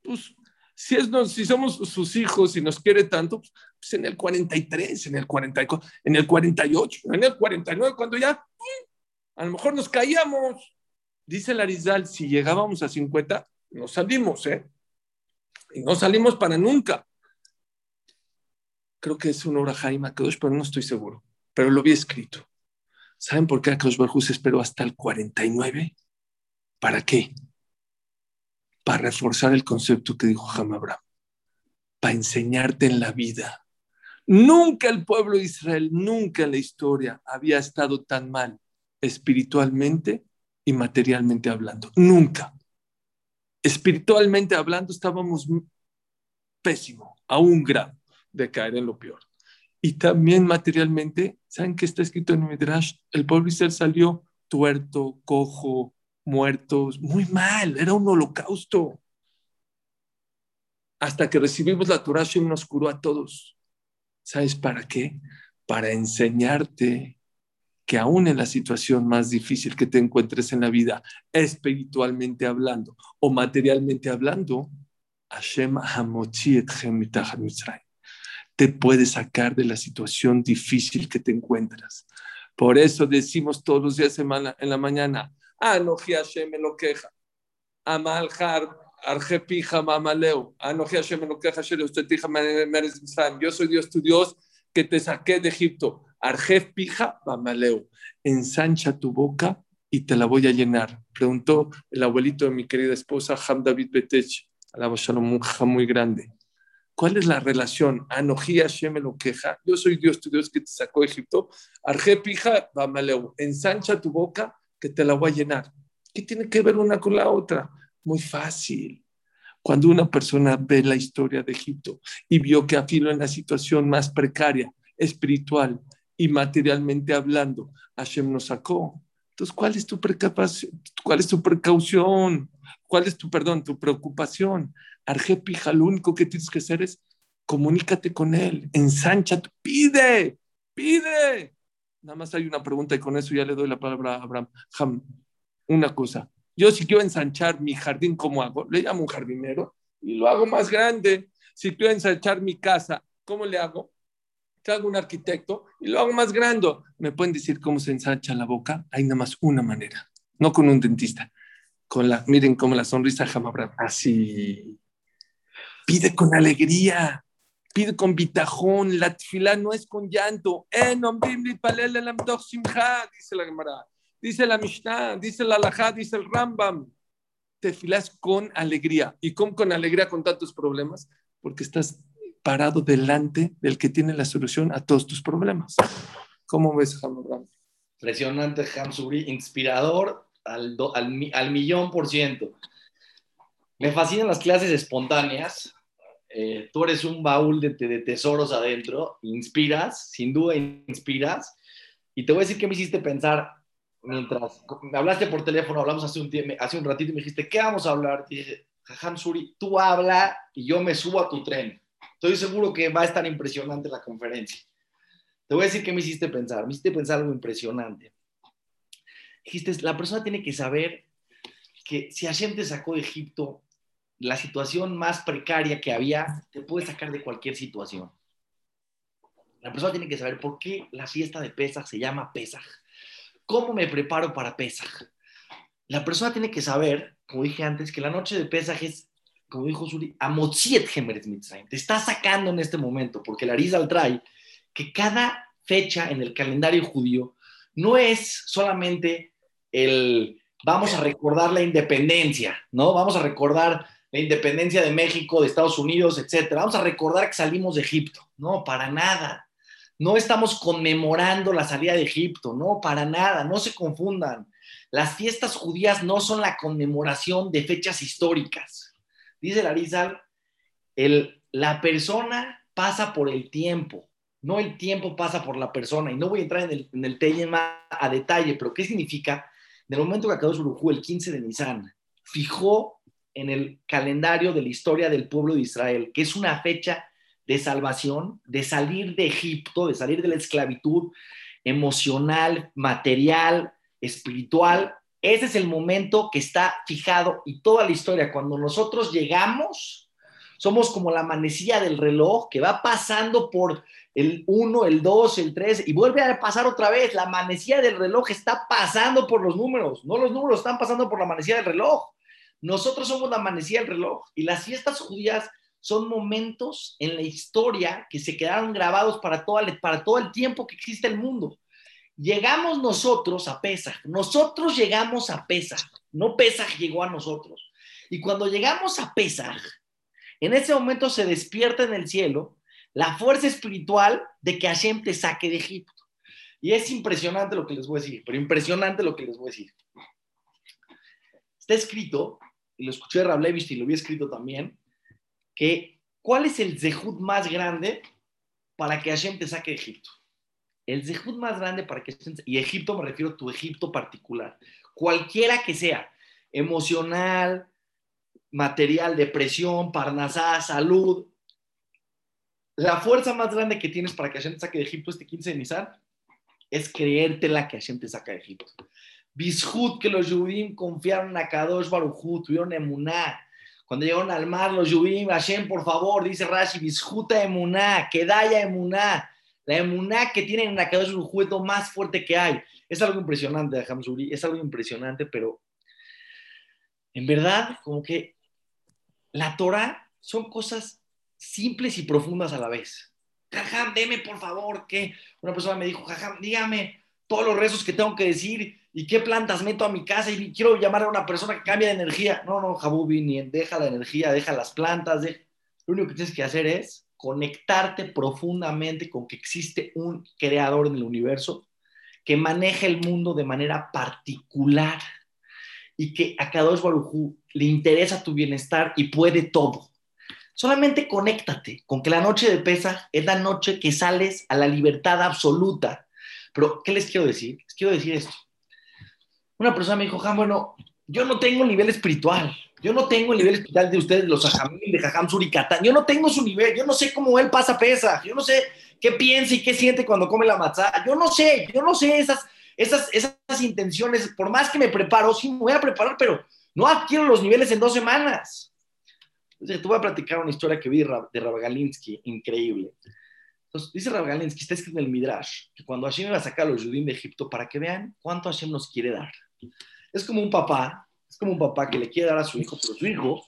[SPEAKER 3] Pues si, es, si somos sus hijos y nos quiere tanto, pues en el 43, en el 44, en el 48, en el 49, cuando ya a lo mejor nos caíamos. Dice Larizal, si llegábamos a 50, no salimos, ¿eh? Y no salimos para nunca. Creo que es una hora Jaime pero no estoy seguro. Pero lo vi escrito. ¿Saben por qué Akadosh Barjú se esperó hasta el 49? ¿Para qué? Para reforzar el concepto que dijo Ham Abraham. Para enseñarte en la vida. Nunca el pueblo de Israel, nunca en la historia había estado tan mal espiritualmente y materialmente hablando. Nunca. Espiritualmente hablando estábamos pésimo, a un grado de caer en lo peor. Y también materialmente, ¿saben qué está escrito en Midrash? El pueblo Israel salió tuerto, cojo, muertos, muy mal, era un holocausto. Hasta que recibimos la Torah, y nos curó a todos. ¿Sabes para qué? Para enseñarte que aún en la situación más difícil que te encuentres en la vida, espiritualmente hablando o materialmente hablando, Hashem te puede sacar de la situación difícil que te encuentras. Por eso decimos todos los días en la mañana, Anoji Hashem me lo queja. Amal har, arjepija mamaleu. Anoji Hashem queja, usted Yo soy Dios tu Dios que te saqué de Egipto. Arjef pija mamaleu. Ensancha tu boca y te la voy a llenar. Preguntó el abuelito de mi querida esposa, Ham David Betech, alaba Shalom, muy grande. ¿Cuál es la relación? Anoji Hashem queja. Yo soy Dios tu Dios que te sacó de Egipto. Arjef pija mamaleu. Ensancha tu boca que te la voy a llenar. ¿Qué tiene que ver una con la otra? Muy fácil. Cuando una persona ve la historia de Egipto y vio que afilo en la situación más precaria, espiritual y materialmente hablando, Hashem nos sacó. Entonces, ¿cuál es tu? ¿Cuál es tu precaución? ¿Cuál es tu, perdón, tu preocupación? Arjepija, lo único que tienes que hacer es comunícate con él, ensancha, pide, pide. Nada más hay una pregunta y con eso ya le doy la palabra a Abraham. una cosa. Yo si quiero ensanchar mi jardín, ¿cómo hago? Le llamo un jardinero y lo hago más grande. Si quiero ensanchar mi casa, ¿cómo le hago? Traigo un arquitecto y lo hago más grande. ¿Me pueden decir cómo se ensancha la boca? Hay nada más una manera, no con un dentista. Con la, miren cómo la sonrisa Abraham. Así. Pide con alegría pide con bitajón, la tefilá no es con llanto. dice la Gemara, dice la Mishnah, dice la Alajá, dice el Rambam. Tefilá es con alegría. ¿Y cómo con alegría con tantos problemas? Porque estás parado delante del que tiene la solución a todos tus problemas. ¿Cómo ves, Hamurram?
[SPEAKER 4] Impresionante, Hamsuri, inspirador al, al, al millón por ciento. Me fascinan las clases espontáneas eh, tú eres un baúl de, tesoros adentro, inspiras, sin duda inspiras, y te voy a decir qué me hiciste pensar mientras me hablaste por teléfono, hablamos hace un, hace un ratito y me dijiste, ¿qué vamos a hablar? Y dije, Jajam Suri, tú habla y yo me subo a tu tren. Estoy seguro que va a estar impresionante la conferencia. Te voy a decir qué me hiciste pensar. Me hiciste pensar algo impresionante. Dijiste, la persona tiene que saber que si Hashem te sacó de Egipto, la situación más precaria que había te puede sacar de cualquier situación. La persona tiene que saber por qué la fiesta de Pesach se llama Pesach. ¿Cómo me preparo para Pesach? La persona tiene que saber, como dije antes, que la noche de Pesach es, como dijo Suri, Amotziet Mitzrayim. Te está sacando en este momento, porque la Arizal trae que cada fecha en el calendario judío no es solamente el vamos a recordar la independencia, ¿no? Vamos a recordar la independencia de México, de Estados Unidos, etcétera. Vamos a recordar que salimos de Egipto. No, para nada. No estamos conmemorando la salida de Egipto, no, para nada, no se confundan. Las fiestas judías no son la conmemoración de fechas históricas. Dice Larizal, el, la persona pasa por el tiempo, no el tiempo pasa por la persona. Y no voy a entrar en el, en el tema a detalle, pero ¿qué significa? En el momento que acabó su el 15 de Nisan, fijó en el calendario de la historia del pueblo de Israel, que es una fecha de salvación, de salir de Egipto, de salir de la esclavitud emocional, material, espiritual. Ese es el momento que está fijado y toda la historia. Cuando nosotros llegamos, somos como la manecilla del reloj que va pasando por el 1, el 2, el 3 y vuelve a pasar otra vez. La manecilla del reloj está pasando por los números, no los números están pasando por la manecilla del reloj. Nosotros somos la manecilla del reloj y las fiestas judías son momentos en la historia que se quedaron grabados para todo, el, para todo el tiempo que existe el mundo. Llegamos nosotros a Pesach, nosotros llegamos a Pesach, no Pesach llegó a nosotros. Y cuando llegamos a Pesach, en ese momento se despierta en el cielo la fuerza espiritual de que Hashem te saque de Egipto. Y es impresionante lo que les voy a decir, pero impresionante lo que les voy a decir. Está escrito, y lo escuché de Rablevich y lo había escrito también, que ¿cuál es el zehut más grande para que Hashem te saque de Egipto? El zehut más grande para que y Egipto me refiero a tu Egipto particular, cualquiera que sea, emocional, material, depresión, parnasá, salud. La fuerza más grande que tienes para que Hashem te saque de Egipto este 15 de Nisan es creértela que Hashem te saca de Egipto. Bishut, que los Yudim confiaron a Kadosh Baruchut, tuvieron emuná, cuando llegaron al mar, los Yubim, Hashem, por favor, dice Rashi, bisjuta emuná, kedaya emuná. La emuná que tienen en la cabeza es juguete más fuerte que hay. Es algo impresionante, Hamzuri, es algo impresionante, pero en verdad, como que la Torah son cosas simples y profundas a la vez. Jajam, deme por favor que una persona me dijo, Jajam, dígame todos los rezos que tengo que decir ¿Y qué plantas meto a mi casa? Y quiero llamar a una persona que cambie de energía. No, no, Jabubi, ni deja la energía, deja las plantas. Lo único que tienes que hacer es conectarte profundamente con que existe un creador en el universo que maneja el mundo de manera particular y que a Kadosh Barujú le interesa tu bienestar y puede todo. Solamente conéctate con que la noche de pesa es la noche que sales a la libertad absoluta. Pero, ¿qué les quiero decir? Les quiero decir esto una persona me dijo, Jam, bueno, yo no tengo nivel espiritual. Yo no tengo el nivel espiritual de ustedes, los ajamil, de Jajam Suricatán. Yo no tengo su nivel. Yo no sé cómo él pasa pesa. Yo no sé qué piensa y qué siente cuando come la matzá. Yo no sé. Yo no sé esas, esas, esas intenciones. Por más que me preparo, sí me voy a preparar, pero no adquiero los niveles en dos semanas. Entonces, te voy a platicar una historia que vi de Rabagalinsky, increíble. Entonces, dice Rabagalinsky, está escrito en el Midrash, que cuando Hashem iba a sacar a los judíos de Egipto, para que vean cuánto Hashem nos quiere dar. Es como un papá, es como un papá que le quiere dar a su hijo, pero su hijo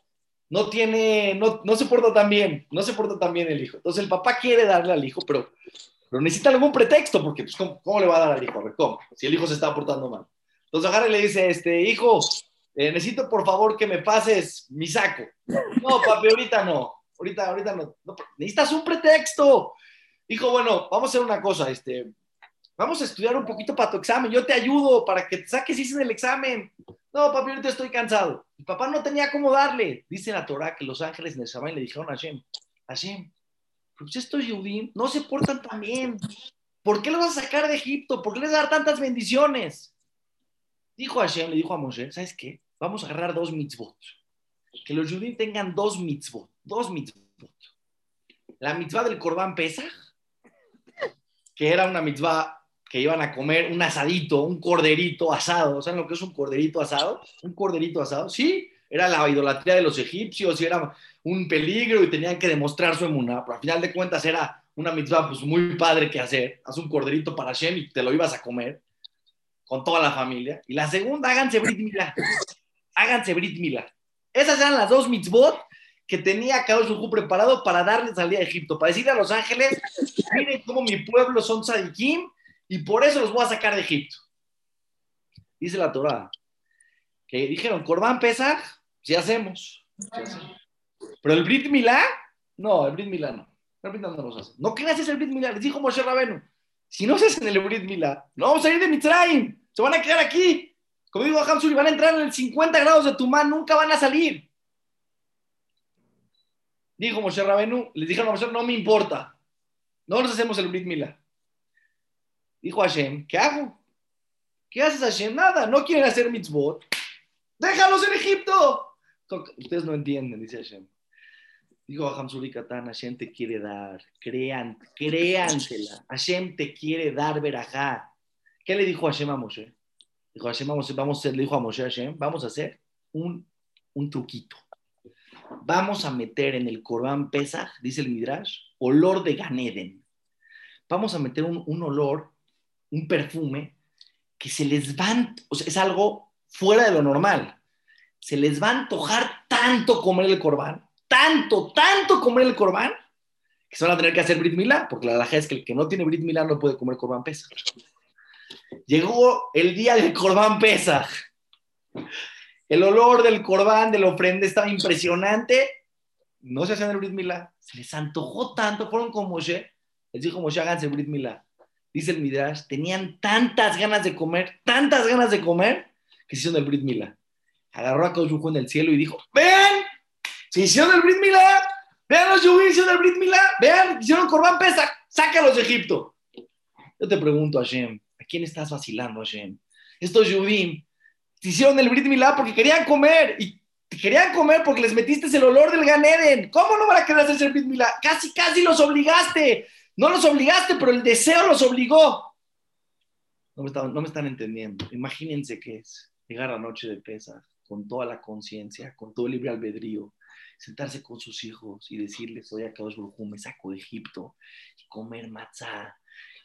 [SPEAKER 4] no tiene, no, no se porta tan bien, no se porta tan bien el hijo. Entonces el papá quiere darle al hijo, pero, pero necesita algún pretexto, porque pues, ¿cómo, le va a dar al hijo? A ver, ¿cómo? Si el hijo se está portando mal. Entonces agarra le dice, este, hijo, eh, necesito por favor que me pases mi saco. No, papi, ahorita no, ahorita, ahorita no. no necesitas un pretexto. Hijo, bueno, vamos a hacer una cosa, este, Vamos a estudiar un poquito para tu examen. Yo te ayudo para que te saques en el examen. No, papi, ahorita estoy cansado. Mi papá no tenía cómo darle. Dice la Torah que los ángeles en el examen le dijeron a Hashem, Hashem, pues estos no se portan tan bien. ¿Por qué los vas a sacar de Egipto? ¿Por qué les vas a dar tantas bendiciones? Dijo Hashem, le dijo a Moshe, ¿sabes qué? Vamos a agarrar dos mitzvot. Que los Yudim tengan dos mitzvot. Dos mitzvot. La mitzvah del Corbán Pesach, que era una mitzvah que iban a comer un asadito, un corderito asado. ¿Saben lo que es un corderito asado? Un corderito asado, sí, era la idolatría de los egipcios y era un peligro y tenían que demostrar su emuná, pero al final de cuentas era una mitzvah pues muy padre que hacer. Haz un corderito para Shem y te lo ibas a comer con toda la familia. Y la segunda, háganse Brit Milá. Háganse Brit Milá. Esas eran las dos mitzvot que tenía Kadosh Hu preparado para darle salida a Egipto, para decirle a los ángeles, miren cómo mi pueblo son sadikim y por eso los voy a sacar de Egipto. Dice la Torah. Que dijeron, Corbán Pesach, si hacemos. Pero el Brit Milá, no, el Brit Milá no. El Brit no nos hace. No creas es el Brit Milá. Les dijo Moshe Rabenu, si no se hacen el Brit Milá, no vamos a ir de Mitzrayim. Se van a quedar aquí. Como digo Hamsuri, van a entrar en el 50 grados de Tumán, nunca van a salir. Dijo Moshe Rabenu, les dijeron a Moshe, no me importa. no nos hacemos el Brit Mila. Dijo Hashem, ¿qué hago? ¿Qué haces Hashem? Nada, no quieren hacer mitzvot. Déjalos en Egipto. Ustedes no entienden, dice Hashem. Dijo a Hamzuri Katan, Hashem te quiere dar, crean, créansela. Hashem te quiere dar verajá. ¿Qué le dijo Hashem a Moshe? Dijo Hashem, vamos, vamos a hacer, le dijo a Moshe Hashem, vamos a hacer un, un truquito. Vamos a meter en el Corban Pesach, dice el Midrash, olor de Ganeden. Vamos a meter un, un olor, un perfume que se les va, o sea, es algo fuera de lo normal. Se les va a antojar tanto comer el corbán, tanto, tanto comer el corbán, que se van a tener que hacer Brit Milá, porque la verdad es que el que no tiene Brit Milá no puede comer corbán Pesach. Llegó el día del corbán Pesach. El olor del corbán, de la ofrenda estaba impresionante. No se hacían el Brit Milá. Se les antojó tanto, fueron con Moshe. Les dijo Moshe, háganse el Brit Milá dice el Midrash, tenían tantas ganas de comer, tantas ganas de comer, que se hicieron el Brit Mila. Agarró a Kaush en el cielo y dijo, vean, se hicieron el Brit Mila, vean los Yubim, hicieron el Brit Mila, vean, hicieron Corban Pesa, sácalos de Egipto. Yo te pregunto, Hashem, ¿a quién estás vacilando, Hashem? Estos Yubim hicieron el Brit Mila porque querían comer y querían comer porque les metiste el olor del Ganeden. ¿Cómo no van a querer hacer el Brit Mila? Casi, casi los obligaste. No los obligaste, pero el deseo los obligó. No me, están, entendiendo. Imagínense qué es llegar a la noche de pesa con toda la conciencia, con todo el libre albedrío, sentarse con sus hijos y decirles, oye, Kadosh Baruj me saco de Egipto, y comer matzá,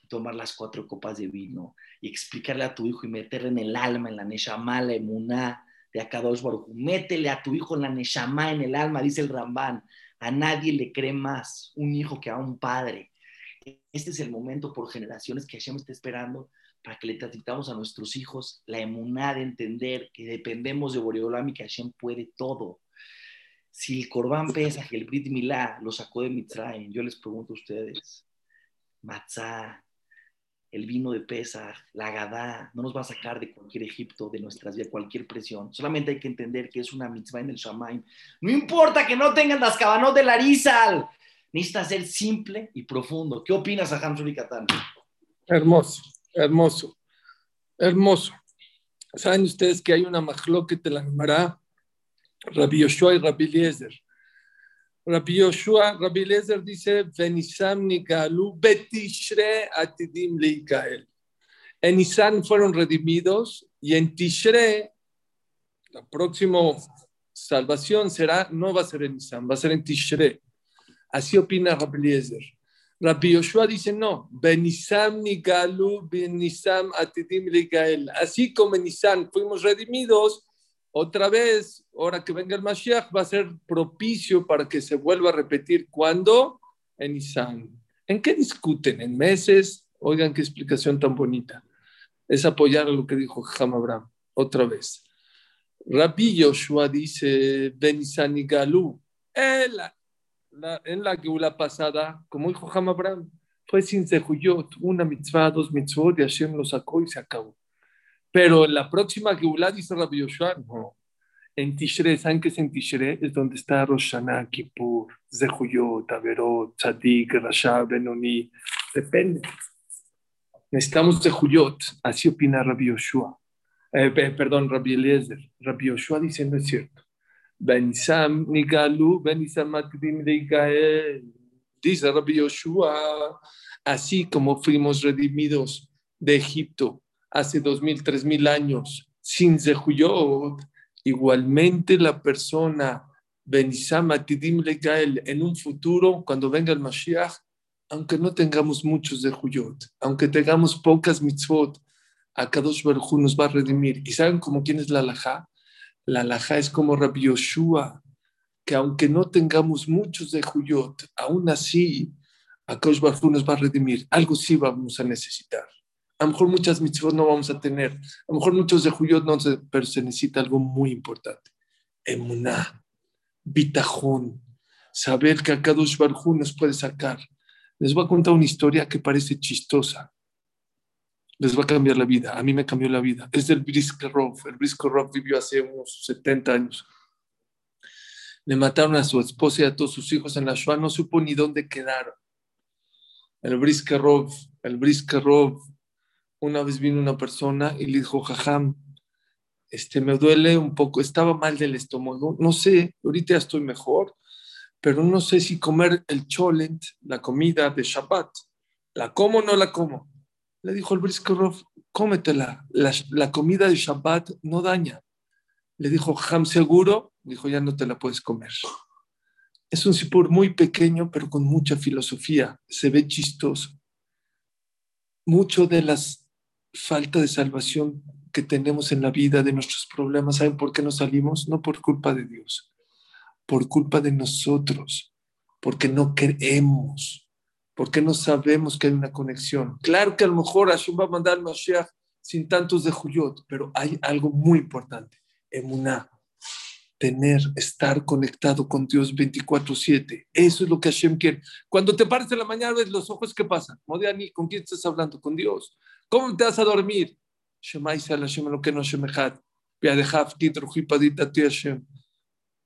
[SPEAKER 4] tomar las cuatro copas de vino, y explicarle a tu hijo y meterle en el alma, en la neshama, la emuná de Akadosh Baruj Métele a tu hijo en la neshama, en el alma, dice el Rambán. A nadie le cree más un hijo que a un padre. Este es el momento por generaciones que Hashem está esperando para que le transmitamos a nuestros hijos la emuná de entender que dependemos de Boreolam y que Hashem puede todo. Si el Corban Pesach, el Brit Milá, lo sacó de Mitzrayim, yo les pregunto a ustedes, Matzah, el vino de Pesach, la Gadá, no nos va a sacar de cualquier Egipto, de nuestras vidas, cualquier presión. Solamente hay que entender que es una mitzvah en el Shamaim. No importa que no tengan las cabanos de Larizal, necesita ser simple y profundo. ¿Qué opinas, a y Katán?
[SPEAKER 3] Hermoso, hermoso, hermoso. Saben ustedes que hay una que la llamará Rabbi Yoshua y Rabbi Eliezer. Rabbi Yoshua, Rabbi Eliezer dice, Venisam Betishre Atidim. En Nisan fueron redimidos y en Tishre, la próxima salvación será, no va a ser en Nisan, va a ser en Tishre. Así opina Eliezer. Rabbi Yoshua dice no, Benisam Nigalu, Benisam Atidim Ligael. Así como en Nisan fuimos redimidos, otra vez, ahora que venga el Mashiach, va a ser propicio para que se vuelva a repetir. ¿Cuándo? En Nisan. ¿En qué discuten? ¿En meses? Oigan qué explicación tan bonita. Es apoyar lo que dijo Ham Abraham. Otra vez. Rabbi Yoshua dice, Benisan Nigalu. El en la Geula pasada, como dijo Ham Abraham, fue sin Zehuyot, una mitzvah, dos mitzvot, y Hashem lo sacó y se acabó. Pero en la próxima Geula, dice Rabbi Yoshua, no. En Tishre, ¿saben qué es en Tishre? Es donde está Rosh Hashanah, Kippur, Zehuyot, Averot, Tzadik, Rasha, Benoni. Depende. Necesitamos Zehuyot, así opina Rabbi Yoshua. Eh, perdón, Rabbi Eliezer. Rabbi Yoshua dice, no es cierto. Benisam Nigalu, Matrim Dice Rabbi Yoshua, así como fuimos redimidos de Egipto hace dos mil, tres mil años sin Zehuyot, igualmente la persona Benisam Atidim en un futuro, cuando venga el Mashiach, aunque no tengamos muchos Zehuyot, aunque tengamos pocas mitzvot, a Kadosh Baruj nos va a redimir. ¿Y saben cómo quién es la alajá? La alhaja es como Rabbi Yoshua, que aunque no tengamos muchos de Juyot, aún así, a Baruj nos va a redimir. Algo sí vamos a necesitar. A lo mejor muchas mitzvot no vamos a tener, a lo mejor muchos de Juyot no, pero se necesita algo muy importante. Emuná, bitajón, saber que a Kadosh Baruj nos puede sacar. Les voy a contar una historia que parece chistosa, les va a cambiar la vida. A mí me cambió la vida. Es del Briskerov. El Briskerov vivió hace unos 70 años. Le mataron a su esposa y a todos sus hijos en la Shoah. No supo ni dónde quedaron. El Briskerov, el Briskerov, una vez vino una persona y le dijo, Jajam, este, me duele un poco, estaba mal del estómago, no sé, ahorita estoy mejor, pero no sé si comer el cholent, la comida de Shabbat, ¿la como o no la como? Le dijo el Briskerov, cómetela, la, la comida de Shabbat no daña. Le dijo, Jajam, seguro, dijo, ya no te la puedes comer. Es un sipur muy pequeño, pero con mucha filosofía. Se ve chistoso. Mucho de las falta de salvación que tenemos en la vida, de nuestros problemas, ¿saben por qué no salimos? No por culpa de Dios, por culpa de nosotros, porque no creemos, porque no sabemos que hay una conexión. Claro que a lo mejor Hashem va a mandar Mashiach sin tantos de Juyot, pero hay algo muy importante, emuná tener, estar conectado con Dios 24/7. Eso es lo que Hashem quiere. Cuando te pares en la mañana, ves los ojos, ¿qué pasa? Modiani, ¿con quién estás hablando? Con Dios. ¿Cómo te vas a dormir? lo que no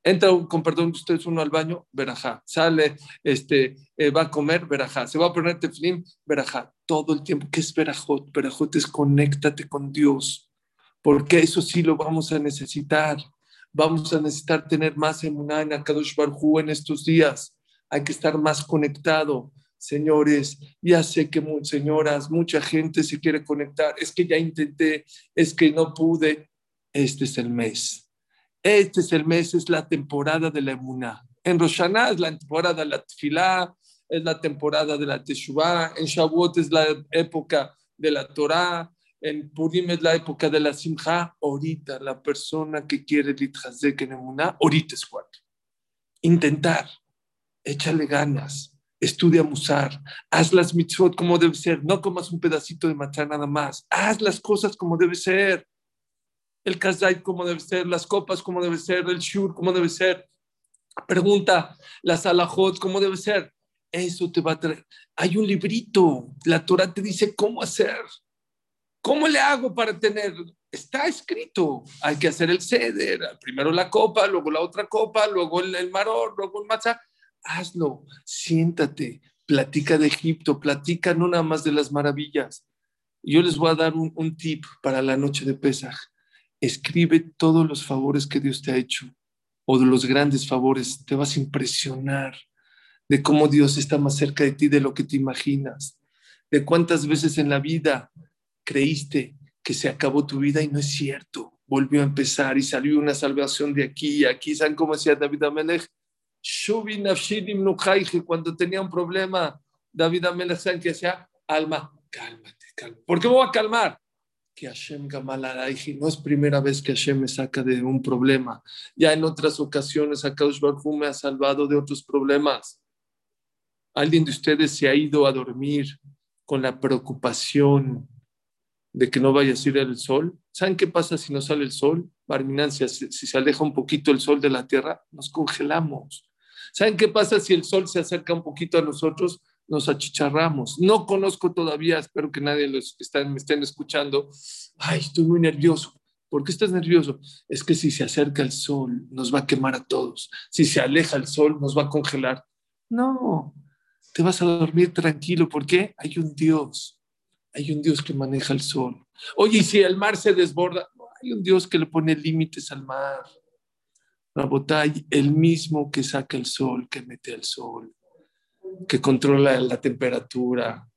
[SPEAKER 3] Entra, con perdón de ustedes, uno al baño, verajá. Sale, este, eh, va a comer, verajá. Se va a poner teflim, verajá. Todo el tiempo. ¿Qué es verajot? Verajot es conéctate con Dios. Porque eso sí lo vamos a necesitar vamos a necesitar tener más emuná en Akadosh Barhu en estos días. Hay que estar más conectado. Señores, ya sé que, señoras, mucha gente se quiere conectar. Es que ya intenté, es que no pude. Este es el mes. Este es el mes, es la temporada de la emuná. En Roshaná es la temporada de la tefilá, es la temporada de la teshuvah. En Shavuot es la época de la Torah en Purim es la época de la Simcha, ahorita la persona que quiere Litchazek en Emuná, ahorita es cuatro. Intentar, échale ganas, estudia Musar, haz las mitzvot como debe ser, no comas un pedacito de matzá nada más, haz las cosas como debe ser, el kazait como debe ser, las copas como debe ser, el shur como debe ser. Pregunta, las alajot como debe ser. Eso te va a traer. Hay un librito, la Torah te dice cómo hacer. ¿Cómo le hago para tener? Está escrito, hay que hacer el ceder, primero la copa, luego la otra copa, luego el, maror, luego el matzah. Hazlo, siéntate, platica de Egipto, platica no nada más de las maravillas. Yo les voy a dar un, un tip para la noche de Pesaj. Escribe todos los favores que Dios te ha hecho o de los grandes favores. Te vas a impresionar de cómo Dios está más cerca de ti de lo que te imaginas, de cuántas veces en la vida creíste que se acabó tu vida y no es cierto. Volvió a empezar y salió una salvación de aquí y aquí. ¿Saben cómo decía David Amelech? Cuando tenía un problema, David Amelech, ¿saben qué decía? Alma, cálmate, cálmate. ¿Por qué me voy a calmar? Que Hashem Gamalaraiji no es primera vez que Hashem me saca de un problema. Ya en otras ocasiones, Akadosh Baruj me ha salvado de otros problemas. ¿Alguien de ustedes se ha ido a dormir con la preocupación de que no vaya a salir el sol. ¿Saben qué pasa si no sale el sol? Barminancia, si, se aleja un poquito el sol de la tierra, nos congelamos. ¿Saben qué pasa si el sol se acerca un poquito a nosotros? Nos achicharramos. No conozco todavía, espero que nadie me estén escuchando. Ay, estoy muy nervioso. ¿Por qué estás nervioso? Es que si se acerca el sol, nos va a quemar a todos. Si se aleja el sol, nos va a congelar. No, te vas a dormir tranquilo. ¿Por qué? Hay un Dios hay un Dios que maneja el sol. Oye, y si el mar se desborda, hay un Dios que le pone límites al mar. Rabotay, el mismo que saca el sol, que mete el sol, que controla la temperatura,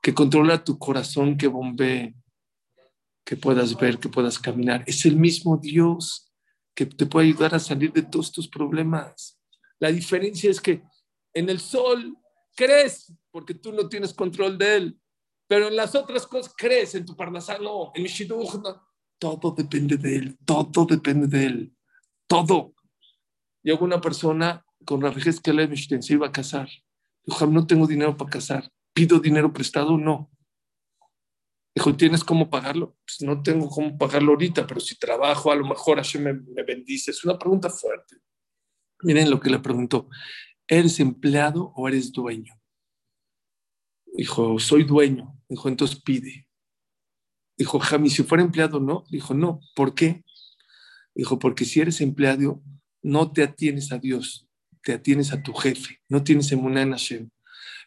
[SPEAKER 3] que controla tu corazón, que bombee, que puedas ver, que puedas caminar. Es el mismo Dios que te puede ayudar a salir de todos tus problemas. La diferencia es que en el sol crees porque tú no tienes control de él. Pero en las otras cosas crees, en tu parnasá no, en mi shidduch. Todo depende de él, todo depende de él, todo. Llegó una persona con que le se iba a casar. Dijo, no tengo dinero para casar. ¿Pido dinero prestado? No. Dijo, ¿tienes cómo pagarlo? Pues no tengo cómo pagarlo ahorita, pero si trabajo, a lo mejor así me, me bendice. Es una pregunta fuerte. Miren lo que le preguntó. ¿Eres empleado o eres dueño? Dijo, soy dueño. Dijo, entonces pide. Dijo, Jami, si fuera empleado, no. Dijo, no. ¿Por qué? Dijo, porque si eres empleado, no te atienes a Dios, te atienes a tu jefe, no tienes emuná en Hashem.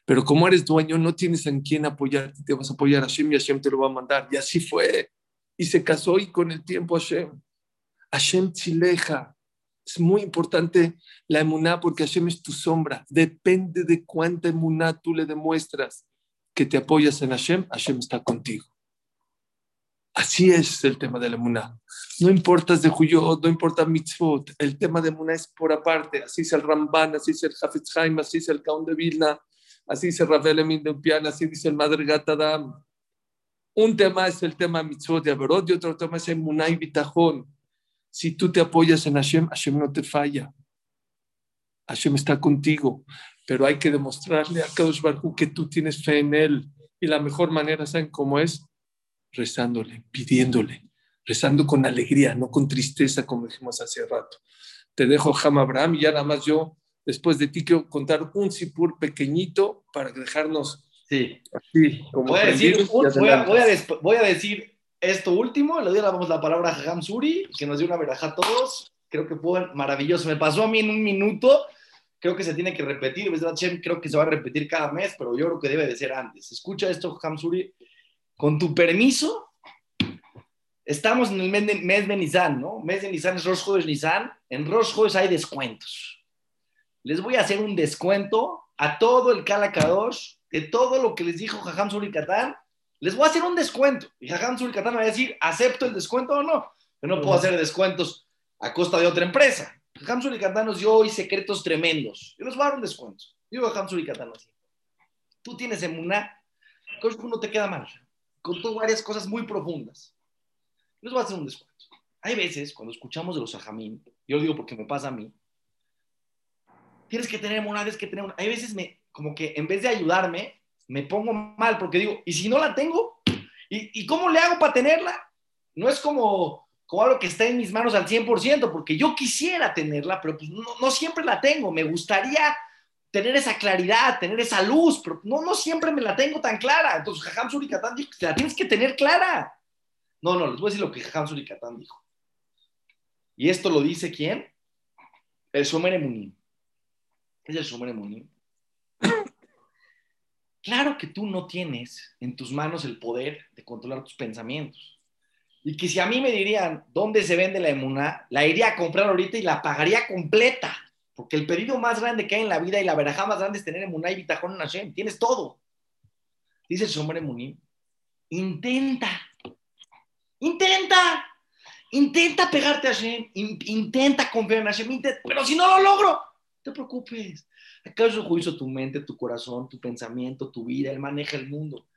[SPEAKER 3] Pero como eres dueño, no tienes en quién apoyarte, te vas a apoyar a Hashem y Hashem te lo va a mandar. Y así fue. Y se casó y con el tiempo Hashem. Hashem chileja. Es muy importante la emuná porque Hashem es tu sombra. Depende de cuánta emuná tú le demuestras que te apoyas en Hashem, Hashem está contigo. Así es el tema de la emuná. No importa de Huyot, no importa mitzvot, el tema de emuná es por aparte. Así es el Ramban, así es el Hafetz Haim, así es el Kaun de Vilna, así dice Rafael Emin de Upiana, así dice el Madre Gatadam. Un tema es el tema mitzvot de Averot y otro tema es emuná y bitajón. Si tú te apoyas en Hashem, Hashem no te falla. Hashem está contigo, pero hay que demostrarle a Kadosh Baruj que tú tienes fe en él. Y la mejor manera, ¿saben cómo es? Rezándole, pidiéndole, rezando con alegría, no con tristeza, como dijimos hace rato. Te dejo, Ham Abraham, y ya nada más yo, después de ti, quiero contar un sipur pequeñito para dejarnos
[SPEAKER 4] Sí.
[SPEAKER 3] así. Como
[SPEAKER 4] Voy a, decir,
[SPEAKER 3] y
[SPEAKER 4] voy, a, voy a des- voy a decir esto último, le doy la, la palabra a Jajam Suri, que nos dio una verajá a todos. Creo que fue maravilloso. Me pasó a mí en un minuto. Creo que se tiene que repetir. Creo que se va a repetir cada mes, pero yo creo que debe de ser antes. Escucha esto, Jajam Suri. Con tu permiso, estamos en el mes de, mes de ¿no? Mes de Nisan es Rosh Chodesh Nisan. En Rosh Chodesh hay descuentos. Les voy a hacer un descuento a todo el Kala Kadosh de todo lo que les dijo Jajam Suri Katán. Les voy a hacer un descuento. Y Jajam Suri Katán me va a decir, ¿acepto el descuento o no? Yo no puedo hacer descuentos a costa de otra empresa. Jajam Suri Katán nos dio hoy secretos tremendos. Yo les voy a dar un descuento. Digo Jajam Suri Katán así. Tú tienes emuná, Kosh no te queda mal. Contó varias cosas muy profundas. Les voy a hacer un descuento. Hay veces, cuando escuchamos de los ajamín, yo lo digo porque me pasa a mí, tienes que tener emuná, tienes que tener una... Hay veces, me, como que en vez de ayudarme, me pongo mal porque digo, ¿y si no la tengo? ¿Y, y cómo le hago para tenerla? No es como, como algo que está en mis manos al 100%, porque yo quisiera tenerla, pero pues no, no siempre la tengo. Me gustaría tener esa claridad, tener esa luz, pero no, no siempre me la tengo tan clara. Entonces, Jajam Surikatán dijo que la tienes que tener clara. No, no, les voy a decir lo que Jajam Surikatán dijo. Y esto lo dice quién? El Shomer Emunim. ¿Qué es el Shomer Emunim? Claro que tú no tienes en tus manos el poder de controlar tus pensamientos. Y que si a mí me dirían dónde se vende la emuná, la iría a comprar ahorita y la pagaría completa. Porque el pedido más grande que hay en la vida y la verajá más grande es tener emuná y bitajón en Hashem. Tienes todo. Dice el Shomer Emunim. Intenta. Intenta. Intenta pegarte a Hashem. In- intenta confiar en Hashem. Pero si no lo logro, no te preocupes. ¿Acaso hizo tu mente, tu corazón, tu pensamiento, tu vida? Él maneja el mundo.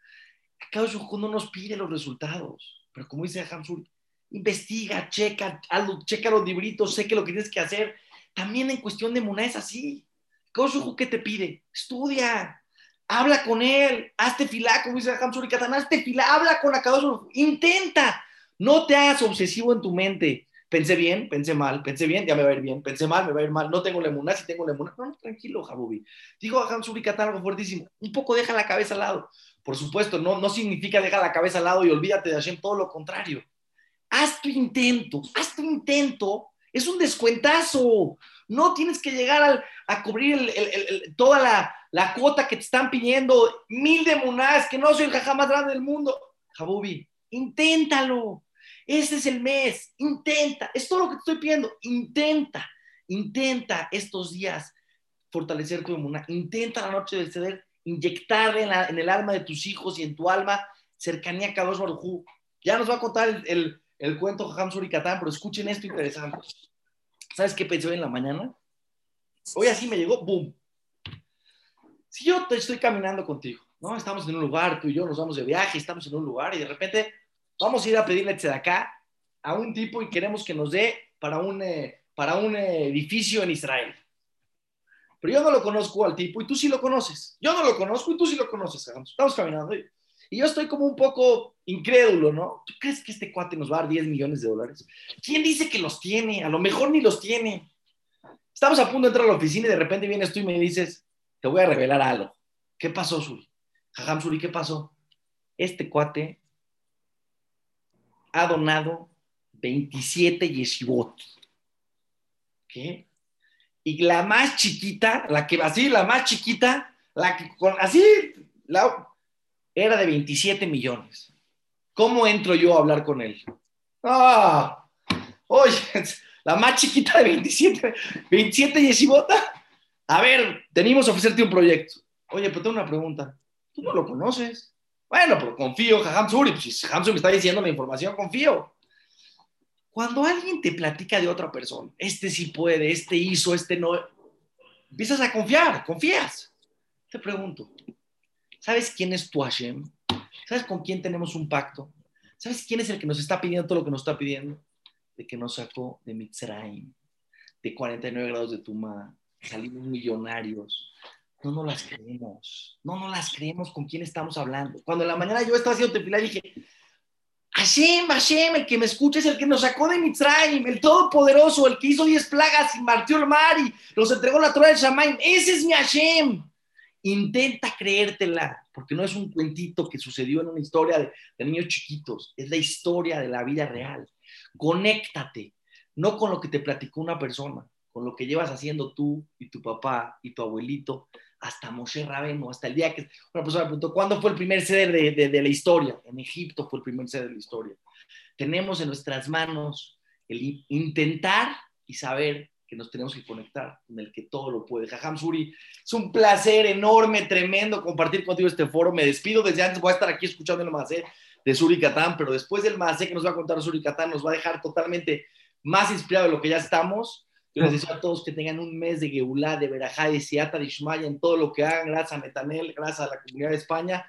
[SPEAKER 4] ¿Acaso no nos pide los resultados? Pero como dice Hamsur, investiga, checa, hazlo, checa los libritos, sé que lo que tienes que hacer. También en cuestión de Muná es así. ¿Acaso qué te pide? Estudia, habla con él, hazte filá, como dice Hamsur y Katán, hazte filá, habla con Akadosh, intenta. No te hagas obsesivo en tu mente pensé bien, pensé mal, pensé bien, ya me va a ir bien, pensé mal, me va a ir mal, no tengo lemuná, si tengo lemuná. No, no, tranquilo, Jabubi. Digo a Hans Uricatán algo fuertísimo, un poco deja la cabeza al lado. Por supuesto, no, no significa deja la cabeza al lado y olvídate de Hashem, todo lo contrario. Haz tu intento, haz tu intento, es un descuentazo. No tienes que llegar a cubrir toda la, la, cuota que te están pidiendo, mil de que no soy el jajá más grande del mundo. Jabubi, inténtalo. Ese es el mes. Intenta. Es todo lo que te estoy pidiendo. Intenta. Intenta estos días fortalecer tu inmunidad. Intenta la noche del ceder inyectarle en, el alma de tus hijos y en tu alma cercanía a Kadosh Barujú. Ya nos va a contar el, el cuento Jajam Surikatán, pero escuchen esto interesante. ¿Sabes qué pensé hoy en la mañana? Hoy así me llegó, ¡boom! Si yo te estoy caminando contigo, ¿no? Estamos en un lugar, tú y yo nos vamos de viaje, estamos en un lugar y de repente vamos a ir a pedirle acá a un tipo y queremos que nos dé para un, eh, para un eh, edificio en Israel. Pero yo no lo conozco al tipo y tú sí lo conoces. Yo no lo conozco y tú sí lo conoces. Estamos caminando y, y yo estoy como un poco incrédulo, ¿no? ¿Tú crees que este cuate nos va a dar 10 millones de dólares? ¿Quién dice que los tiene? A lo mejor ni los tiene. Estamos a punto de entrar a la oficina y de repente vienes tú y me dices, te voy a revelar algo. ¿Qué pasó, Suri? Jajam Suri, ¿qué pasó? Este cuate ha donado 27 yeshivot. ¿Qué? Y la más chiquita, la que así, la más chiquita, La que con, así, la, era de 27 millones. ¿Cómo entro yo a hablar con él? Ah, oye, la más chiquita de 27, 27 y A ver, tenemos que ofrecerte un proyecto. Oye, pero tengo una pregunta. Tú no lo conoces. Bueno, pero confío, Jajam Suri. Pues si Jajam me está diciendo la información, confío. Cuando alguien te platica de otra persona, este sí puede, este hizo, este no, empiezas a confiar, confías. Te pregunto, ¿sabes quién es tu Hashem? ¿Sabes con quién tenemos un pacto? ¿Sabes quién es el que nos está pidiendo todo lo que nos está pidiendo? De que nos sacó de Mitzrayim, de 49 grados de Tuma, salimos millonarios. No nos las creemos, no nos las creemos con quién estamos hablando. Cuando en la mañana yo estaba haciendo tefilá dije, Hashem, Hashem, el que me escucha es el que nos sacó de Mitzrayim, el Todopoderoso, el que hizo 10 plagas y martió el mar y nos entregó la Torah del Shamaim. Ese es mi Hashem. Intenta creértela, porque no es un cuentito que sucedió en una historia de, niños chiquitos, es la historia de la vida real. Conéctate, no con lo que te platicó una persona, con lo que llevas haciendo tú y tu papá y tu abuelito hasta Moshe Rabenu, hasta el día que una persona preguntó, ¿cuándo fue el primer ceder de, de, la historia? En Egipto fue el primer ceder de la historia. Tenemos en nuestras manos el intentar y saber que nos tenemos que conectar con el que todo lo puede. Jajam Suri, es un placer enorme, tremendo compartir contigo este foro. Me despido desde antes, voy a estar aquí escuchando el Macé de Suri Catán, pero después del Macé que nos va a contar Suri Catán, nos va a dejar totalmente más inspirado de lo que ya estamos. Yo les deseo a todos que tengan un mes de Geulá, de Berajá, de Siata, de Ishmaya en todo lo que hagan. Gracias a Metanel, gracias a la comunidad de España.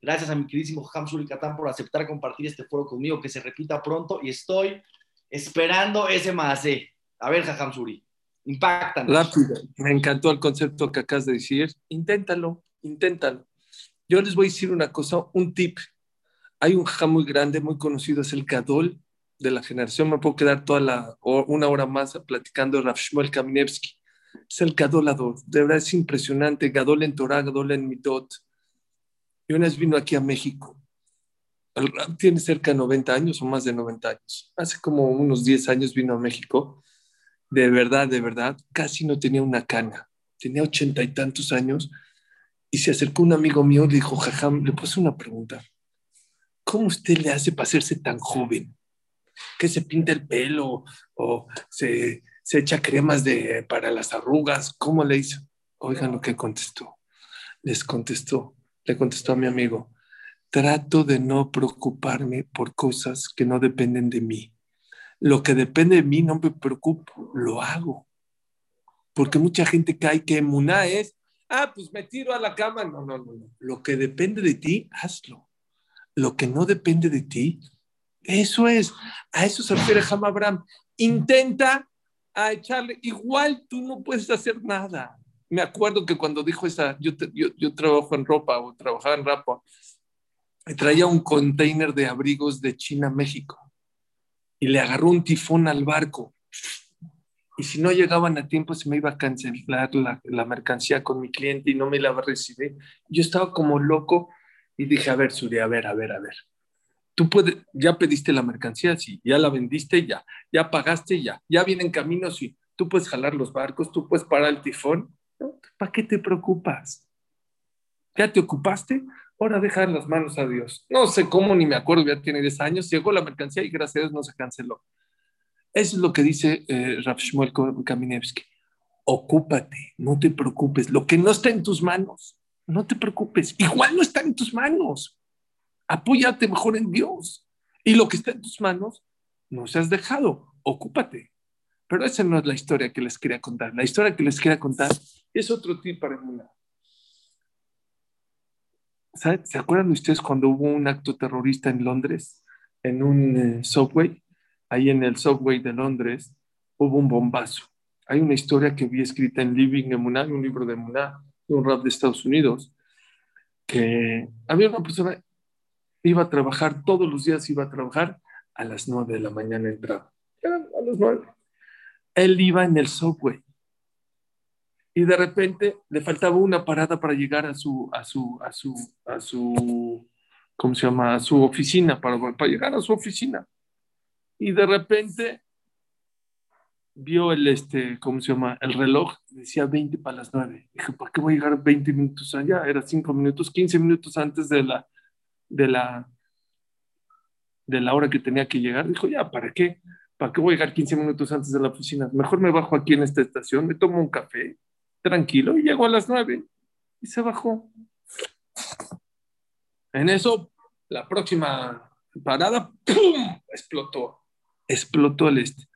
[SPEAKER 4] Gracias a mi queridísimo Jajam Suri Catán por aceptar compartir este foro conmigo, que se repita pronto y estoy esperando ese Macé. A ver, Jajam Suri. Impactan.
[SPEAKER 3] Rápido. Me encantó el concepto que acabas de decir. Inténtalo, inténtalo. Yo les voy a decir una cosa, un tip. Hay un ja muy grande, muy conocido, es el Gadol de la generación. Me puedo quedar toda la una hora más platicando de Rav Shmuel Kaminevsky. Es el Gadolador. De verdad es impresionante. Gadol en Torah, Gadol en Mitot. Y una vez vino aquí a México. El tiene cerca de 90 años o más de 90 años. Hace como unos 10 años vino a México de verdad, de verdad, casi no tenía una cana. Tenía ochenta y tantos años y se acercó un amigo mío y le dijo, Jajam, le puse una pregunta. ¿Cómo usted le hace para hacerse tan joven? ¿Que se pinta el pelo o se, se echa cremas de, para las arrugas? ¿Cómo le hizo? Oigan lo que contestó. Les contestó, le contestó a mi amigo, trato de no preocuparme por cosas que no dependen de mí lo que depende de mí no me preocupo, lo hago. Porque mucha gente cae que emuná es, ah, pues me tiro a la cama. No, no, no. Lo que depende de ti, hazlo. Lo que no depende de ti, eso es. A eso se refiere Ham Abraham. Intenta a echarle, igual tú no puedes hacer nada. Me acuerdo que cuando dijo esa, yo, yo, yo trabajo en ropa o trabajaba en ropa, traía un container de abrigos de China, México y le agarró un tifón al barco. Y si no llegaban a tiempo, se me iba a cancelar la, mercancía con mi cliente y no me la va a recibir. Yo estaba como loco y dije, a ver, Suri, a ver, a ver, a ver. Tú puedes, ya pediste la mercancía, sí, ya la vendiste, ya, ya pagaste, ya, ya vienen caminos, sí. Tú puedes jalar los barcos, tú puedes parar el tifón. ¿Para qué te preocupas? ¿Ya te ocupaste? Ahora dejar las manos a Dios. No sé cómo, ni me acuerdo, ya tiene 10 años, llegó la mercancía y gracias a Dios no se canceló. Eso es lo que dice eh, Rav Shmuel Kaminevsky. Ocúpate, no te preocupes. Lo que no está en tus manos, no te preocupes. Igual no está en tus manos. Apóyate mejor en Dios. Y lo que está en tus manos, no se has dejado. Ocúpate. Pero esa no es la historia que les quería contar. La historia que les quería contar es otro tipo para emular. ¿Se acuerdan ustedes cuando hubo un acto terrorista en Londres, en un eh, subway? Ahí en el subway de Londres hubo un bombazo. Hay una historia que vi escrita en Living Emuná, un libro de Emuná, un rap de Estados Unidos, que había una persona, iba a trabajar todos los días, iba a trabajar a las nueve de la mañana entraba. a las nueve. Él iba en el subway y de repente le faltaba una parada para llegar a su, a su, a su, a su, ¿cómo se llama? A su oficina, para, para llegar a su oficina. Y de repente vio el, este, ¿cómo se llama? El reloj, decía 20 para las 9. Dije, ¿para qué voy a llegar 20 minutos allá? Era 5 minutos, 15 minutos antes de la, de la, de la hora que tenía que llegar. Dijo, ya, ¿para qué? ¿Para qué voy a llegar 15 minutos antes de la oficina? Mejor me bajo aquí en esta estación, me tomo un café, tranquilo, y llego a las 9. Y se bajó. En eso, la próxima parada, ¡pum! explotó. Explotó el este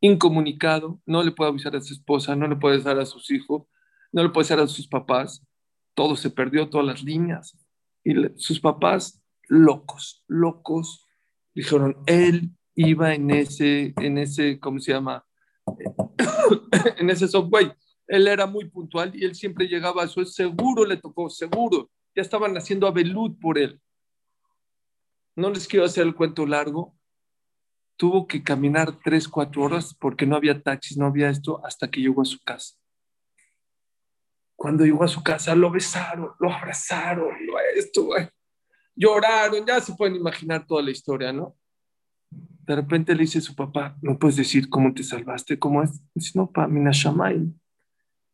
[SPEAKER 3] incomunicado, no le puede avisar a su esposa, no le puede avisar a sus hijos, no le puede avisar a sus papás, todo se perdió, todas las líneas. Y sus papás, locos, locos, dijeron, él iba en ese, en ese, ¿cómo se llama? en ese subway. Él era muy puntual y él siempre llegaba eso, seguro le tocó, seguro. Ya estaban haciendo a por él. No les quiero hacer el cuento largo, tuvo que caminar tres, cuatro horas porque no había taxis, no había esto, hasta que llegó a su casa. Cuando llegó a su casa, lo besaron, lo abrazaron, lo esto, lloraron, ya se pueden imaginar toda la historia, ¿no? De repente le dice a su papá, ¿no puedes decir cómo te salvaste? ¿Cómo es? Dice, no, pa, Minashamay.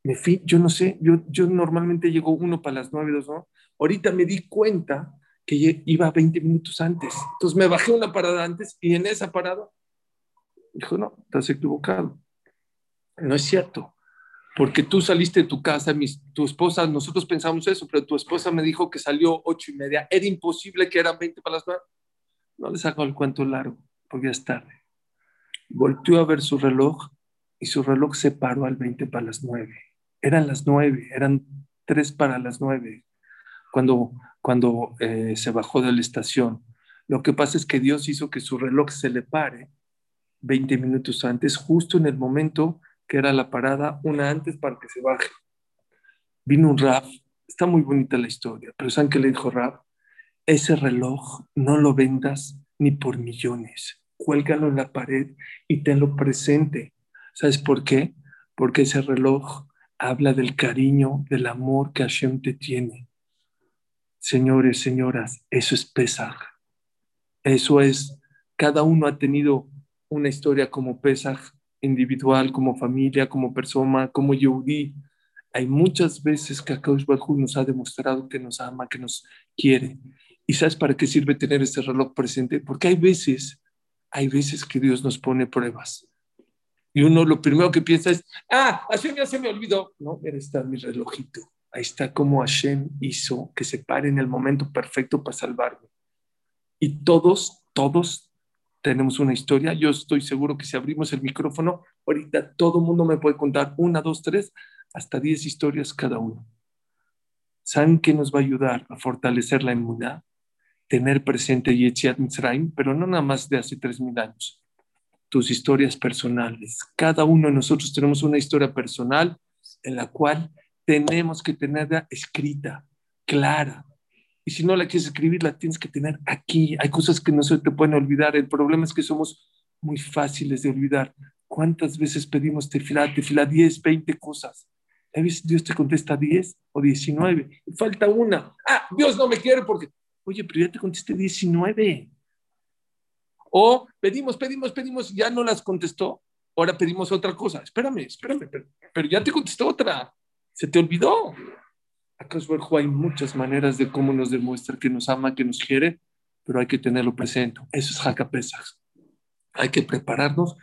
[SPEAKER 3] Me fui, yo no sé, yo, normalmente llego uno para las nueve, dos, ¿no? Ahorita me di cuenta que iba 20 minutos antes. Entonces me bajé una parada antes y en esa parada dijo, no, estás equivocado. No es cierto, porque tú saliste de tu casa, tu esposa, nosotros pensamos eso, pero tu esposa me dijo que salió ocho y media. Era imposible que eran 20 para las nueve. No les hago el cuento largo, porque ya es tarde. Volteó a ver su reloj y su reloj se paró al 20 para las nueve. Eran las nueve, eran tres para las nueve. Cuando cuando eh, se bajó de la estación. Lo que pasa es que Dios hizo que su reloj se le pare 20 minutos antes, justo en el momento que era la parada, una antes para que se baje. Vino un Raf, está muy bonita la historia, pero ¿saben qué le dijo Raf? Ese reloj no lo vendas ni por millones, cuélgalo en la pared y tenlo presente. ¿Sabes por qué? Porque ese reloj habla del cariño, del amor que Hashem te tiene. Señores, señoras, eso es Pesaj. Eso es, cada uno ha tenido una historia como Pesaj, individual, como familia, como persona, como Yehudi. Hay muchas veces que Akadosh Baruj nos ha demostrado que nos ama, que nos quiere. ¿Y sabes para qué sirve tener este reloj presente? Porque hay veces, hay veces que Dios nos pone pruebas. Y uno lo primero que piensa es, ah, así ya se me olvidó. No, mira, está mi relojito. Ahí está como Hashem hizo que se pare en el momento perfecto para salvarme. Y todos, todos tenemos una historia. Yo estoy seguro que si abrimos el micrófono, ahorita todo el mundo me puede contar una, dos, tres, hasta diez historias cada uno. ¿Saben qué nos va a ayudar a fortalecer la inmunidad? Tener presente Yetziat Mitzrayim, pero no nada más de hace tres mil años. Tus historias personales. Cada uno de nosotros tenemos una historia personal en la cual tenemos que tenerla escrita, clara. Y si no la quieres escribir, la tienes que tener aquí. Hay cosas que no se te pueden olvidar. El problema es que somos muy fáciles de olvidar. ¿Cuántas veces pedimos tefilá, tefilá, 10, 20 cosas? A veces Dios te contesta 10 o 19. falta una. Ah, Dios no me quiere porque... Oye, pero ya te contesté 19. O pedimos, pedimos, pedimos, ya no las contestó. Ahora pedimos otra cosa. Espérame, espérame, pero, ya te contestó otra. Se te olvidó. Acá hay muchas maneras de cómo nos demuestra que nos ama, que nos quiere, pero hay que tenerlo presente. Eso es Hakapesach. Hay que prepararnos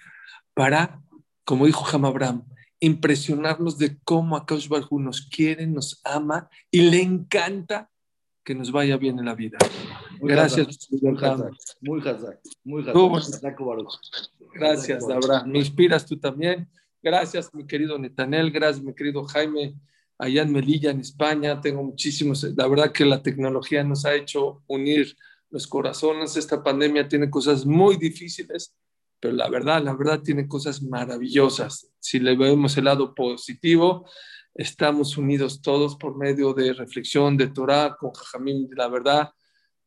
[SPEAKER 3] para, como dijo Ham Abraham, impresionarnos de cómo Akash Barhu nos quiere, nos ama y le encanta que nos vaya bien en la vida. Gracias,
[SPEAKER 4] muy Muy hazak, muy
[SPEAKER 3] Gracias, Abraham. Me inspiras tú también. Gracias, mi querido Netanel, gracias, mi querido Jaime, allá en Melilla, en España. Tengo muchísimos, la verdad que la tecnología nos ha hecho unir los corazones. Esta pandemia tiene cosas muy difíciles, pero la verdad, la verdad tiene cosas maravillosas. Si le vemos el lado positivo, estamos unidos todos por medio de reflexión, de Torah, con Jajamín, la verdad.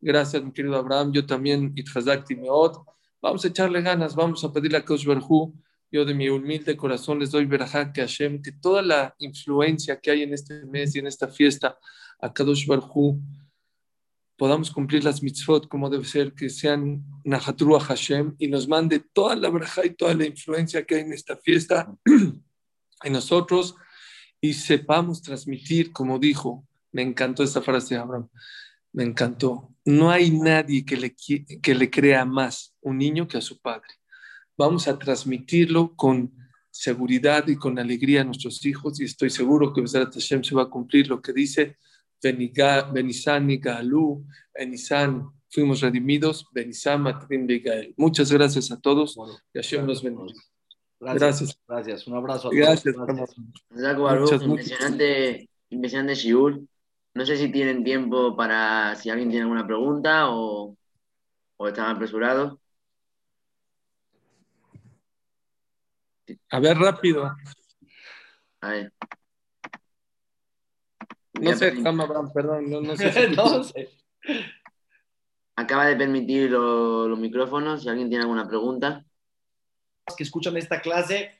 [SPEAKER 3] Gracias, mi querido Abraham. Yo también, Itchazak Timeot. Vamos a echarle ganas, vamos a pedirle a Kosh yo de mi humilde corazón les doy verajá que Hashem, que toda la influencia que hay en este mes y en esta fiesta, a Kadosh Barhu podamos cumplir las mitzvot como debe ser, que sean Nahatrua Hashem y nos mande toda la braja y toda la influencia que hay en esta fiesta en nosotros y sepamos transmitir, como dijo, me encantó esta frase de Abraham, me encantó. No hay nadie que le, que le crea más un niño que a su padre. Vamos a transmitirlo con seguridad y con alegría a nuestros hijos y estoy seguro que Besrat Hashem se va a cumplir lo que dice Benisan y Galu, Benisan fuimos redimidos, Benisan Matrim Gael. Muchas gracias a todos y Hashem nos bendiga.
[SPEAKER 4] Gracias. Gracias. Un abrazo a todos.
[SPEAKER 3] Gracias.
[SPEAKER 2] Gracias. Impresionante, impresionante Shiur. No sé si tienen tiempo para, si alguien tiene alguna pregunta o, o están apresurados.
[SPEAKER 3] A ver, rápido.
[SPEAKER 2] A ver.
[SPEAKER 3] No sé, Abraham, perdón, no, no sé.
[SPEAKER 4] no sé.
[SPEAKER 2] Acaba de permitir lo- los micrófonos, si alguien tiene alguna pregunta.
[SPEAKER 4] que escuchan esta clase.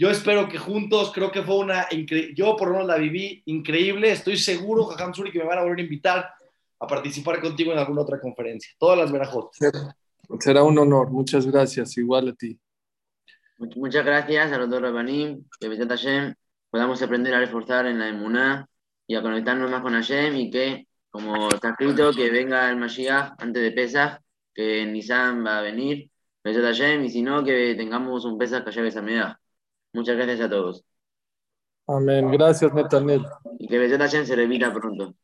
[SPEAKER 4] Yo espero que juntos, creo que fue una increíble, yo por lo menos la viví increíble. Estoy seguro, Jajam Suri, que me van a volver a invitar a participar contigo en alguna otra conferencia. Todas las verajot.
[SPEAKER 3] Será un honor. Muchas gracias. Igual a ti.
[SPEAKER 2] Much- Muchas gracias a los dos Rabanim, que Besat Hashem podamos aprender a reforzar en la emuná y a conectarnos más con Hashem y que, como está escrito, que venga el Mashiach antes de Pesach, que Nisan va a venir, Besat Hashem, y si no, que tengamos un Pesach que lleve esa Muchas gracias a todos.
[SPEAKER 3] Amén. Gracias, Netanel.
[SPEAKER 2] Y que Hashem se repita pronto.